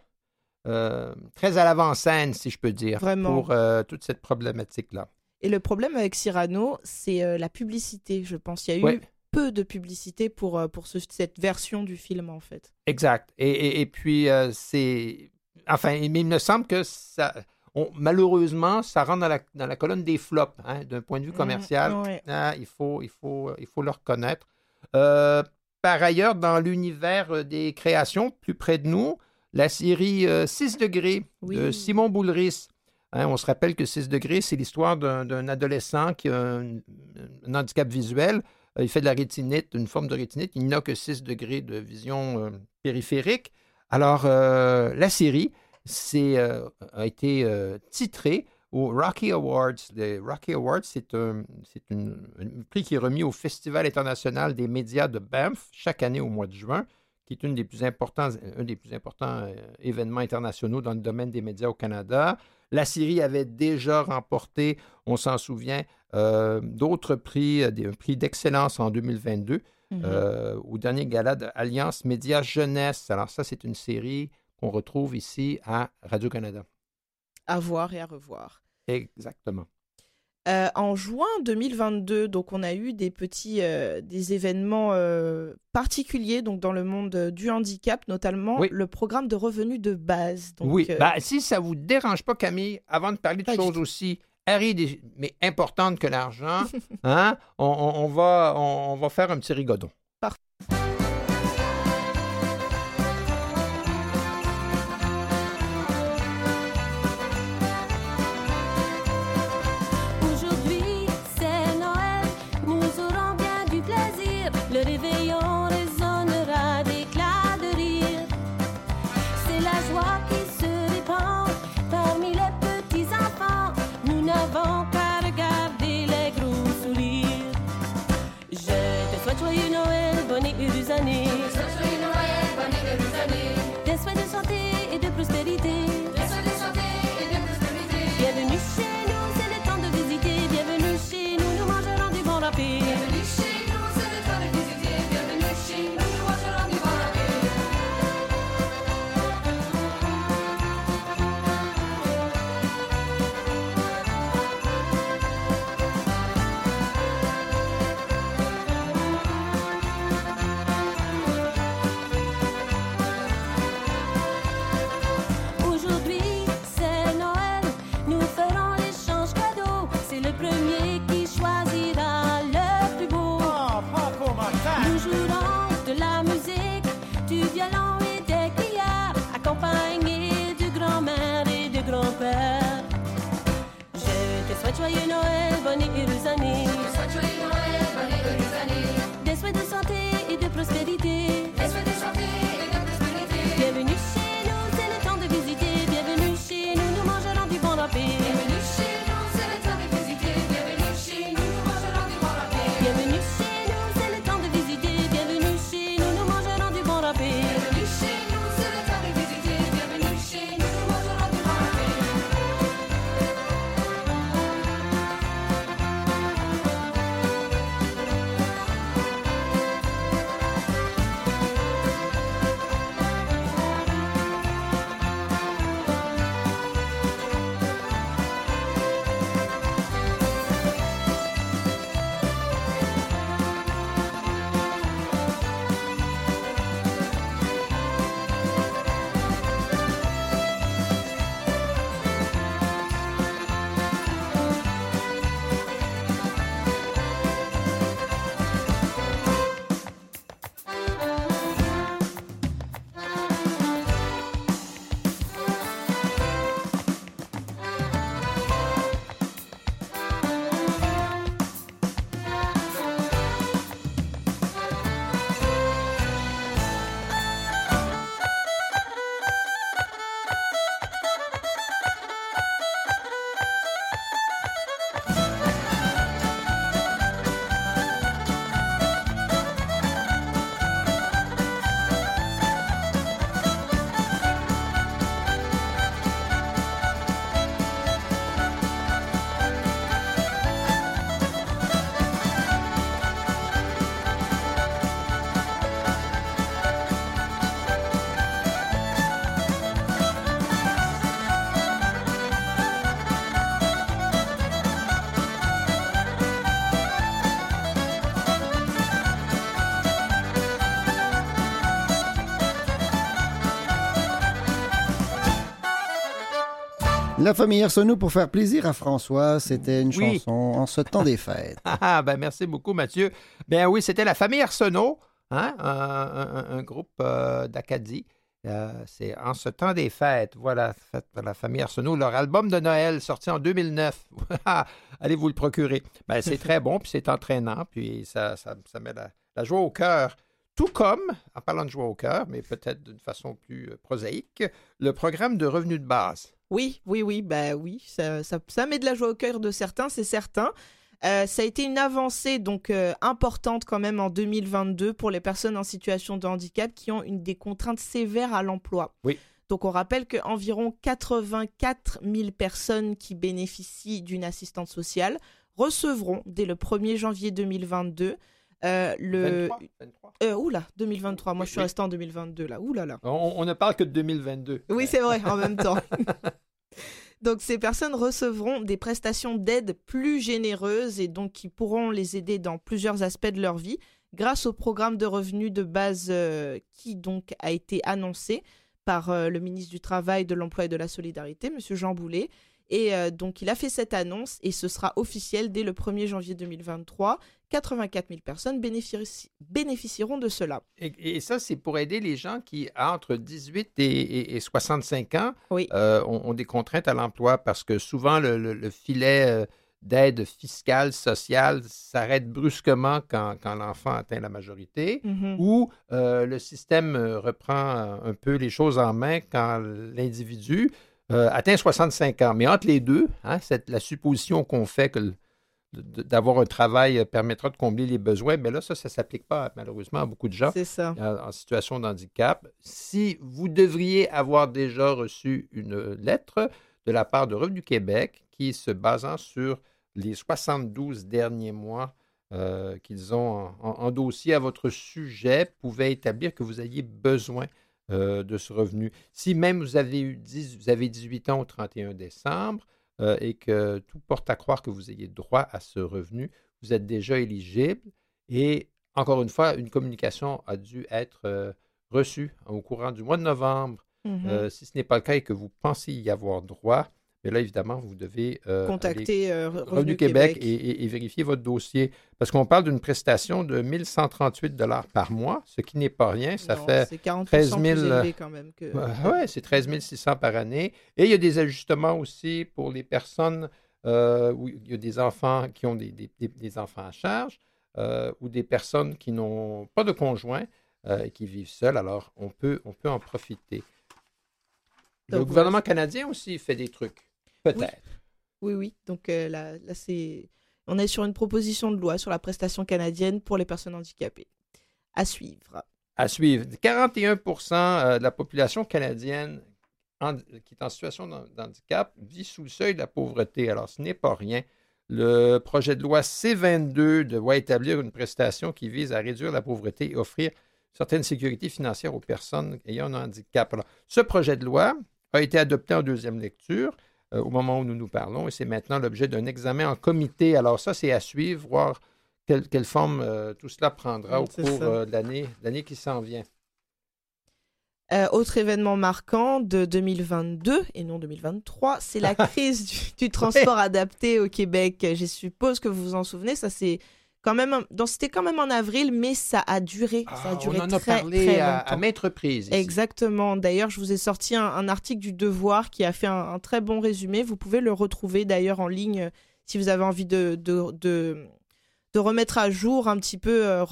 très à l'avant-scène, si je peux dire, pour toute cette problématique-là. Et le problème avec Cyrano, c'est euh, la publicité, je pense. Il y a eu peu de publicité pour, euh, pour cette version du film, en fait. Exact. Et, et, puis, euh, c'est. Enfin, il me semble que ça. malheureusement, ça rentre dans la, dans la colonne des flops, hein, d'un point de vue mmh, commercial. Ah, il, faut, il, faut, il faut le reconnaître. par ailleurs, dans l'univers des créations, plus près de nous, la série 6 degrés de Simon Boulris, Hein, on se rappelle que 6 degrés, c'est l'histoire d'un adolescent qui a un, handicap visuel. Euh, il fait de la rétinite, une forme de rétinite. Il n'a que 6 degrés de vision euh, périphérique. Alors, euh, la série a été titrée aux Rocky Awards. Les Rocky Awards, c'est un, prix qui est remis au Festival international des médias de Banff chaque année au mois de juin qui est une des plus un des plus importants événements internationaux dans le domaine des médias au Canada. La Syrie avait déjà remporté, on s'en souvient, euh, d'autres prix, euh, des prix d'excellence en 2022 mhm. euh, au dernier gala de Alliance Média Jeunesse. Alors ça, c'est une série qu'on retrouve ici à Radio-Canada. À voir et à revoir. Exactement. Euh, en juin 2022, donc on a eu des petits euh, des événements euh, particuliers donc dans le monde du handicap, notamment le programme de revenus de base. oui, bah, si ça vous dérange pas, Camille, avant de parler de choses aussi arides mais importantes que l'argent, [LAUGHS] hein, on, va, on, va faire un petit rigodon. Bienvenue La famille Arsenault, pour faire plaisir à François, c'était une chanson en ce temps des fêtes. [LAUGHS] Ah, ben merci beaucoup, Mathieu. Ben oui, c'était la famille Arsenault, hein, un, groupe euh, d'Acadie. Euh, c'est En ce temps des fêtes. Voilà, la famille Arsenault, leur album de Noël sorti en 2009. Allez vous le procurer? Ben, c'est très bon, puis c'est entraînant, puis ça, ça, met la, joie au cœur. Tout comme, en parlant de joie au cœur, mais peut-être d'une façon plus euh, prosaïque, le programme de revenus de base. Oui, oui, oui, bah oui, ça, ça, met de la joie au cœur de certains, c'est certain. Euh, ça a été une avancée donc euh, importante quand même en 2022 pour les personnes en situation de handicap qui ont une des contraintes sévères à l'emploi. Oui. Donc on rappelle qu'environ 84 000 personnes qui bénéficient d'une assistante sociale recevront dès le 1er janvier 2022 euh, le... 23, Euh, oula, 2023. Moi, je suis resté en 2022, là. Oula, là. On, on, ne parle que de 2022. Oui, c'est vrai, en même temps. [LAUGHS] [LAUGHS] donc, ces personnes recevront des prestations d'aide plus généreuses et donc qui pourront les aider dans plusieurs aspects de leur vie grâce au programme de revenus de base euh, qui donc a été annoncé par le ministre du Travail, de l'Emploi et de la Solidarité, M. Jean Boulet. Et euh, donc, il a fait cette annonce et ce sera officiel dès le 1er janvier 2023. 84 000 personnes bénéficieront de cela. Et, ça, c'est pour aider les gens qui, entre 18 et, 65 ans, euh, ont, des contraintes à l'emploi parce que souvent, le, filet euh, d'aide fiscale, sociale s'arrête brusquement quand, l'enfant atteint la majorité mm-hmm. ou le système reprend un peu les choses en main quand l'individu euh, atteint 65 ans. Mais entre les deux, hein, la supposition qu'on fait que d'avoir un travail permettra de combler les besoins, mais là, ça, ça ne s'applique pas malheureusement à beaucoup de gens En, situation de handicap. Si vous devriez avoir déjà reçu une lettre de la part de Revenu Québec qui, se basant sur les 72 derniers mois euh, qu'ils ont en, en, dossier à votre sujet, pouvait établir que vous aviez besoin euh, de ce revenu. Si même vous avez, eu vous avez 18 ans au 31 décembre euh, et que tout porte à croire que vous ayez droit à ce revenu, vous êtes déjà éligible. Et encore une fois, une communication a dû être euh, reçue au courant du mois de novembre. Mm-hmm. si ce n'est pas le cas et que vous pensez y avoir droit, Et là, évidemment, vous devez contacter Revenu, Québec, Et, vérifier votre dossier. Parce qu'on parle d'une prestation de 1138 par mois, ce qui n'est pas rien. Ça fait 13 000. quand même que... [LAUGHS] oui, c'est 13 600 par année. Et il y a des ajustements aussi pour les personnes où il y a des enfants qui ont des, des enfants à charge. Euh, ou des personnes qui n'ont pas de conjoint euh, et qui vivent seules. Alors, on peut, on peut en profiter. le gouvernement canadien aussi fait des trucs, peut-être. Oui. oui, Donc euh, là, là c'est, on est sur une proposition de loi sur la prestation canadienne pour les personnes handicapées. À suivre. À suivre. 41% de la population canadienne qui est en situation d'handicap vit sous le seuil de la pauvreté. Alors, ce n'est pas rien. Le projet de loi C-22 doit établir une prestation qui vise à réduire la pauvreté et offrir certaines sécurités financières aux personnes ayant un handicap. ce projet de loi a été adopté en deuxième lecture euh, au moment où nous nous parlons et c'est maintenant l'objet d'un examen en comité. Alors ça, c'est à suivre, voir quelle, forme euh, tout cela prendra au cours euh, de l'année qui s'en vient. Euh, autre événement marquant de 2022 et non 2023, c'est la [LAUGHS] crise du, transport adapté au Québec. Je suppose que vous vous en souvenez, ça c'est quand même, c'était quand même en avril, mais ça a duré. ça a ah, duré on en a parlé à, maintes reprises. Exactement. D'ailleurs, je vous ai sorti un, article du Devoir qui a fait un, très bon résumé. Vous pouvez le retrouver d'ailleurs en ligne si vous avez envie de, de, de de remettre à jour un petit peu, euh,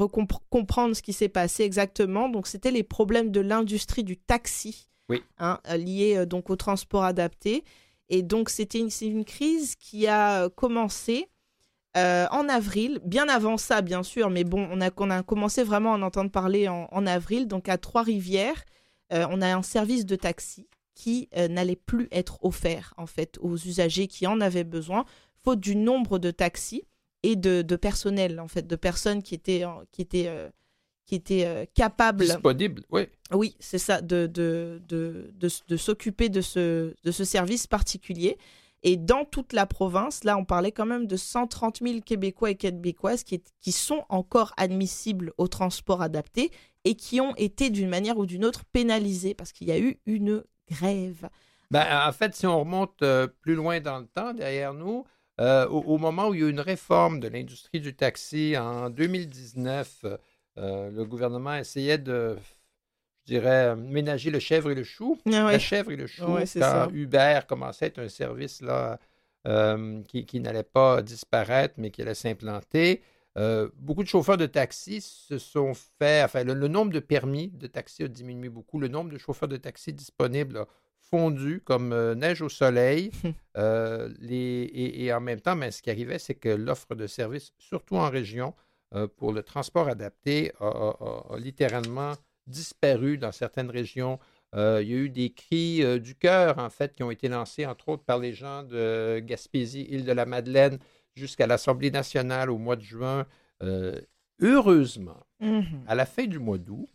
comprendre ce qui s'est passé exactement. Donc, c'était les problèmes de l'industrie du taxi, oui. hein, euh, liés euh, donc au transport adapté. Et donc, c'était une, une, crise qui a commencé en avril, bien avant ça, bien sûr, mais bon, on a, on a commencé vraiment à en entendre parler en, en avril. Donc, à Trois-Rivières, on a un service de taxi qui n'allait plus être offert, en fait, aux usagers qui en avaient besoin, faute du nombre de taxis et de, personnel, en fait, de personnes qui étaient, qui étaient, euh, qui étaient euh, capables. Disponibles, oui. Oui, c'est ça, de, de, de, de s'occuper de ce, de ce service particulier. Et dans toute la province, là, on parlait quand même de 130 000 Québécois et Québécoises qui, sont encore admissibles au transport adapté et qui ont été d'une manière ou d'une autre pénalisés parce qu'il y a eu une grève. Ben, en fait, si on remonte euh, plus loin dans le temps, derrière nous, euh, au, moment où il y a eu une réforme de l'industrie du taxi en 2019, euh, le gouvernement essayait de, je dirais, ménager le chèvre et le chou. Ah la chèvre et le chou, quand Uber commençait à être un service là, euh, qui, n'allait pas disparaître, mais qui allait s'implanter. beaucoup de chauffeurs de taxi se sont fait, enfin, le, nombre de permis de taxi a diminué beaucoup, le nombre de chauffeurs de taxi disponibles fondu comme euh, neige au soleil. [LAUGHS] Euh, et, en même temps, mais ben, ce qui arrivait, c'est que l'offre de services, surtout en région, euh, pour le transport adapté, a, littéralement disparu dans certaines régions. il y a eu des cris du cœur, en fait, qui ont été lancés, entre autres, par les gens de Gaspésie, île-de-la-Madeleine, jusqu'à l'Assemblée nationale au mois de juin. heureusement, mmh à la fin du mois d'août,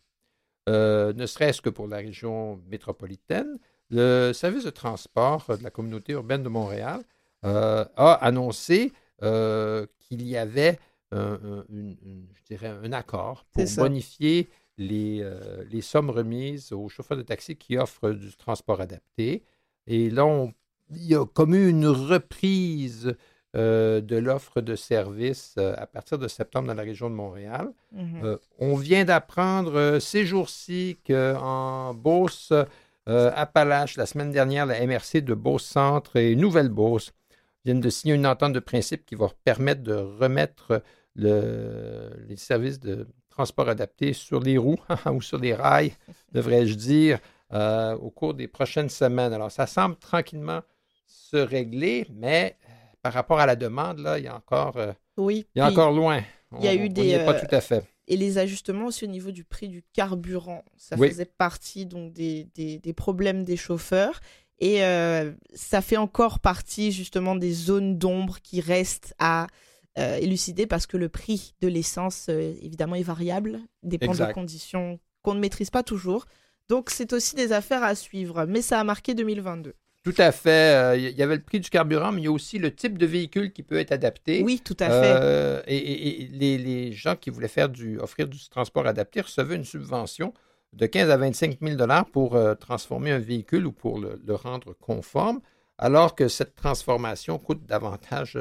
ne serait-ce que pour la région métropolitaine, le service de transport de la communauté urbaine de Montréal euh, a annoncé euh, qu'il y avait un, je dirais un accord pour bonifier les, euh, les, sommes remises aux chauffeurs de taxi qui offrent du transport adapté. Et là, il y a comme eu une reprise de l'offre de services à partir de septembre dans la région de Montréal. Mm-hmm. on vient d'apprendre ces jours-ci qu'en Beauce, euh, Appalaches, la semaine dernière, la MRC de Beauce-Centre et Nouvelle-Beauce viennent de signer une entente de principe qui va permettre de remettre les services de transport adapté sur les roues [LAUGHS] ou sur les rails, devrais-je dire, euh, au cours des prochaines semaines. Alors, ça semble tranquillement se régler, mais euh, par rapport à la demande, là, il y a encore, oui, il y a encore loin. Il y a eu des. pas tout à fait et les ajustements aussi au niveau du prix du carburant. Ça faisait partie donc des, des, problèmes des chauffeurs. Et euh, ça fait encore partie justement des zones d'ombre qui restent à euh, élucider parce que le prix de l'essence, euh, évidemment, est variable, dépend de conditions qu'on ne maîtrise pas toujours. Donc c'est aussi des affaires à suivre. Mais ça a marqué 2022. Tout à fait. Il euh, y avait le prix du carburant, mais il y a aussi le type de véhicule qui peut être adapté. Oui, tout à fait. Euh, et, les, gens qui voulaient faire du, offrir du transport adapté recevaient une subvention de 15 à 25 000 pour euh, transformer un véhicule ou pour le, rendre conforme. alors que cette transformation coûte davantage,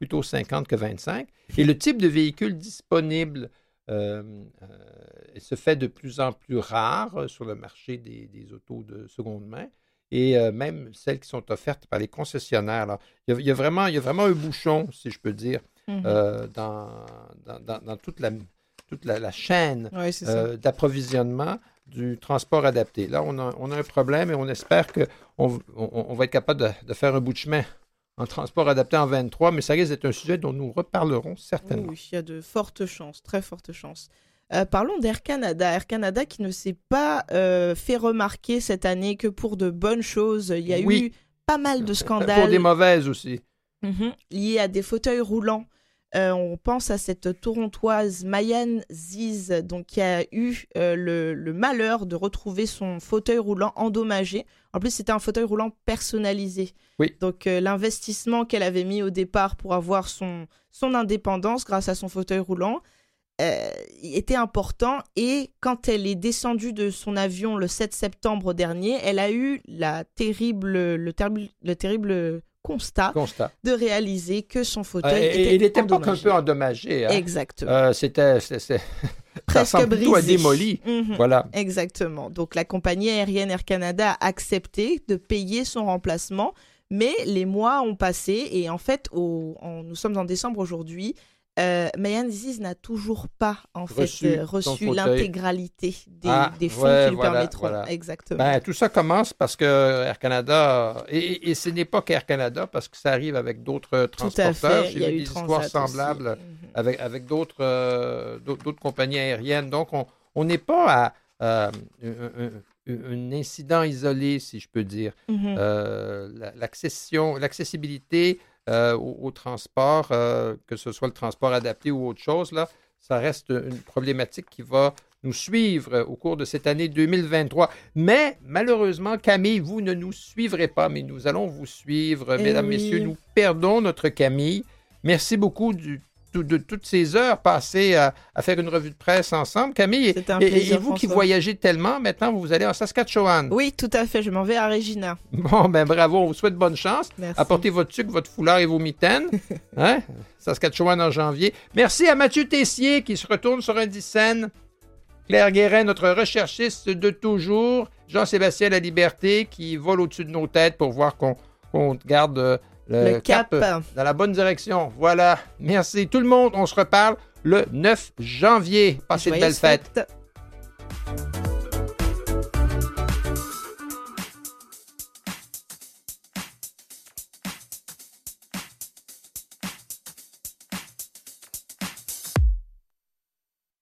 plutôt 50 que 25. Et le type de véhicule disponible se fait de plus en plus rare sur le marché des, des autos de seconde main et même celles qui sont offertes par les concessionnaires. Il, y a, vraiment, il y a vraiment un bouchon, si je peux dire, mmh dans, dans, toute la, toute la, chaîne d'approvisionnement du transport adapté. Là, on a, on a, un problème et on espère qu'on on, va être capable de, faire un bout de chemin en transport adapté en 23, mais ça risque d'être un sujet dont nous reparlerons certainement. Oui, il y a de fortes chances, très fortes chances. Euh, parlons d'Air Canada. Air Canada qui ne s'est pas euh, fait remarquer cette année que pour de bonnes choses. Il y a eu pas mal de [LAUGHS] scandales. Pour des mauvaises aussi. Mhm. liés à des fauteuils roulants. Euh, on pense à cette torontoise Mayan Ziz, donc qui a eu le, le, malheur de retrouver son fauteuil roulant endommagé. En plus, c'était un fauteuil roulant personnalisé. Oui. Donc, l'investissement qu'elle avait mis au départ pour avoir son, son indépendance grâce à son fauteuil roulant, euh, était important et quand elle est descendue de son avion le 7 septembre dernier, elle a eu la terrible, le, terrible, le terrible constat, de réaliser que son fauteuil euh, était il était pas un peu endommagé. Hein. Exactement. Euh, c'était [LAUGHS] presque brisé. démoli. Mhm. Voilà. Exactement. Donc la compagnie aérienne Air Canada a accepté de payer son remplacement, mais les mois ont passé et en fait, au, nous sommes en décembre aujourd'hui. Euh, Mayan n'a toujours pas en reçu, fait reçu l'intégralité des, ah, fonds qui lui permettront. Exactement. Ben, tout ça commence parce que Air Canada, et, ce n'est pas qu'Air Canada, parce que ça arrive avec d'autres transporteurs. J'ai eu des histoires semblables mhm. avec, avec euh, d'autres compagnies aériennes. Donc, on n'est pas à un, incident isolé, si je peux dire. Euh, l'accession, l'accessibilité euh, au, transport, euh, que ce soit le transport adapté ou autre chose, là, ça reste une problématique qui va nous suivre au cours de cette année 2023. Mais malheureusement, Camille, vous ne nous suivrez pas, mais nous allons vous suivre. Eh Mesdames, Messieurs, nous perdons notre Camille. Merci beaucoup du de toutes ces heures passées à, faire une revue de presse ensemble. Camille, et, vous qui voyagez tellement, maintenant vous allez en Saskatchewan. Oui, tout à fait. Je m'en vais à Regina. [LAUGHS] Bon, ben bravo. On vous souhaite bonne chance. Apportez votre sucre, votre foulard et vos mitaines. [LAUGHS] Hein? Saskatchewan en janvier. Merci à Mathieu Tessier qui se retourne sur Indicène. Claire Guérin, notre recherchiste de toujours. Jean-Sébastien La Liberté qui vole au-dessus de nos têtes pour voir qu'on garde le, cap. dans la bonne direction. Voilà. Merci tout le monde. On se reparle le 9 janvier. Passez Joyeuse de belles fêtes. Fête.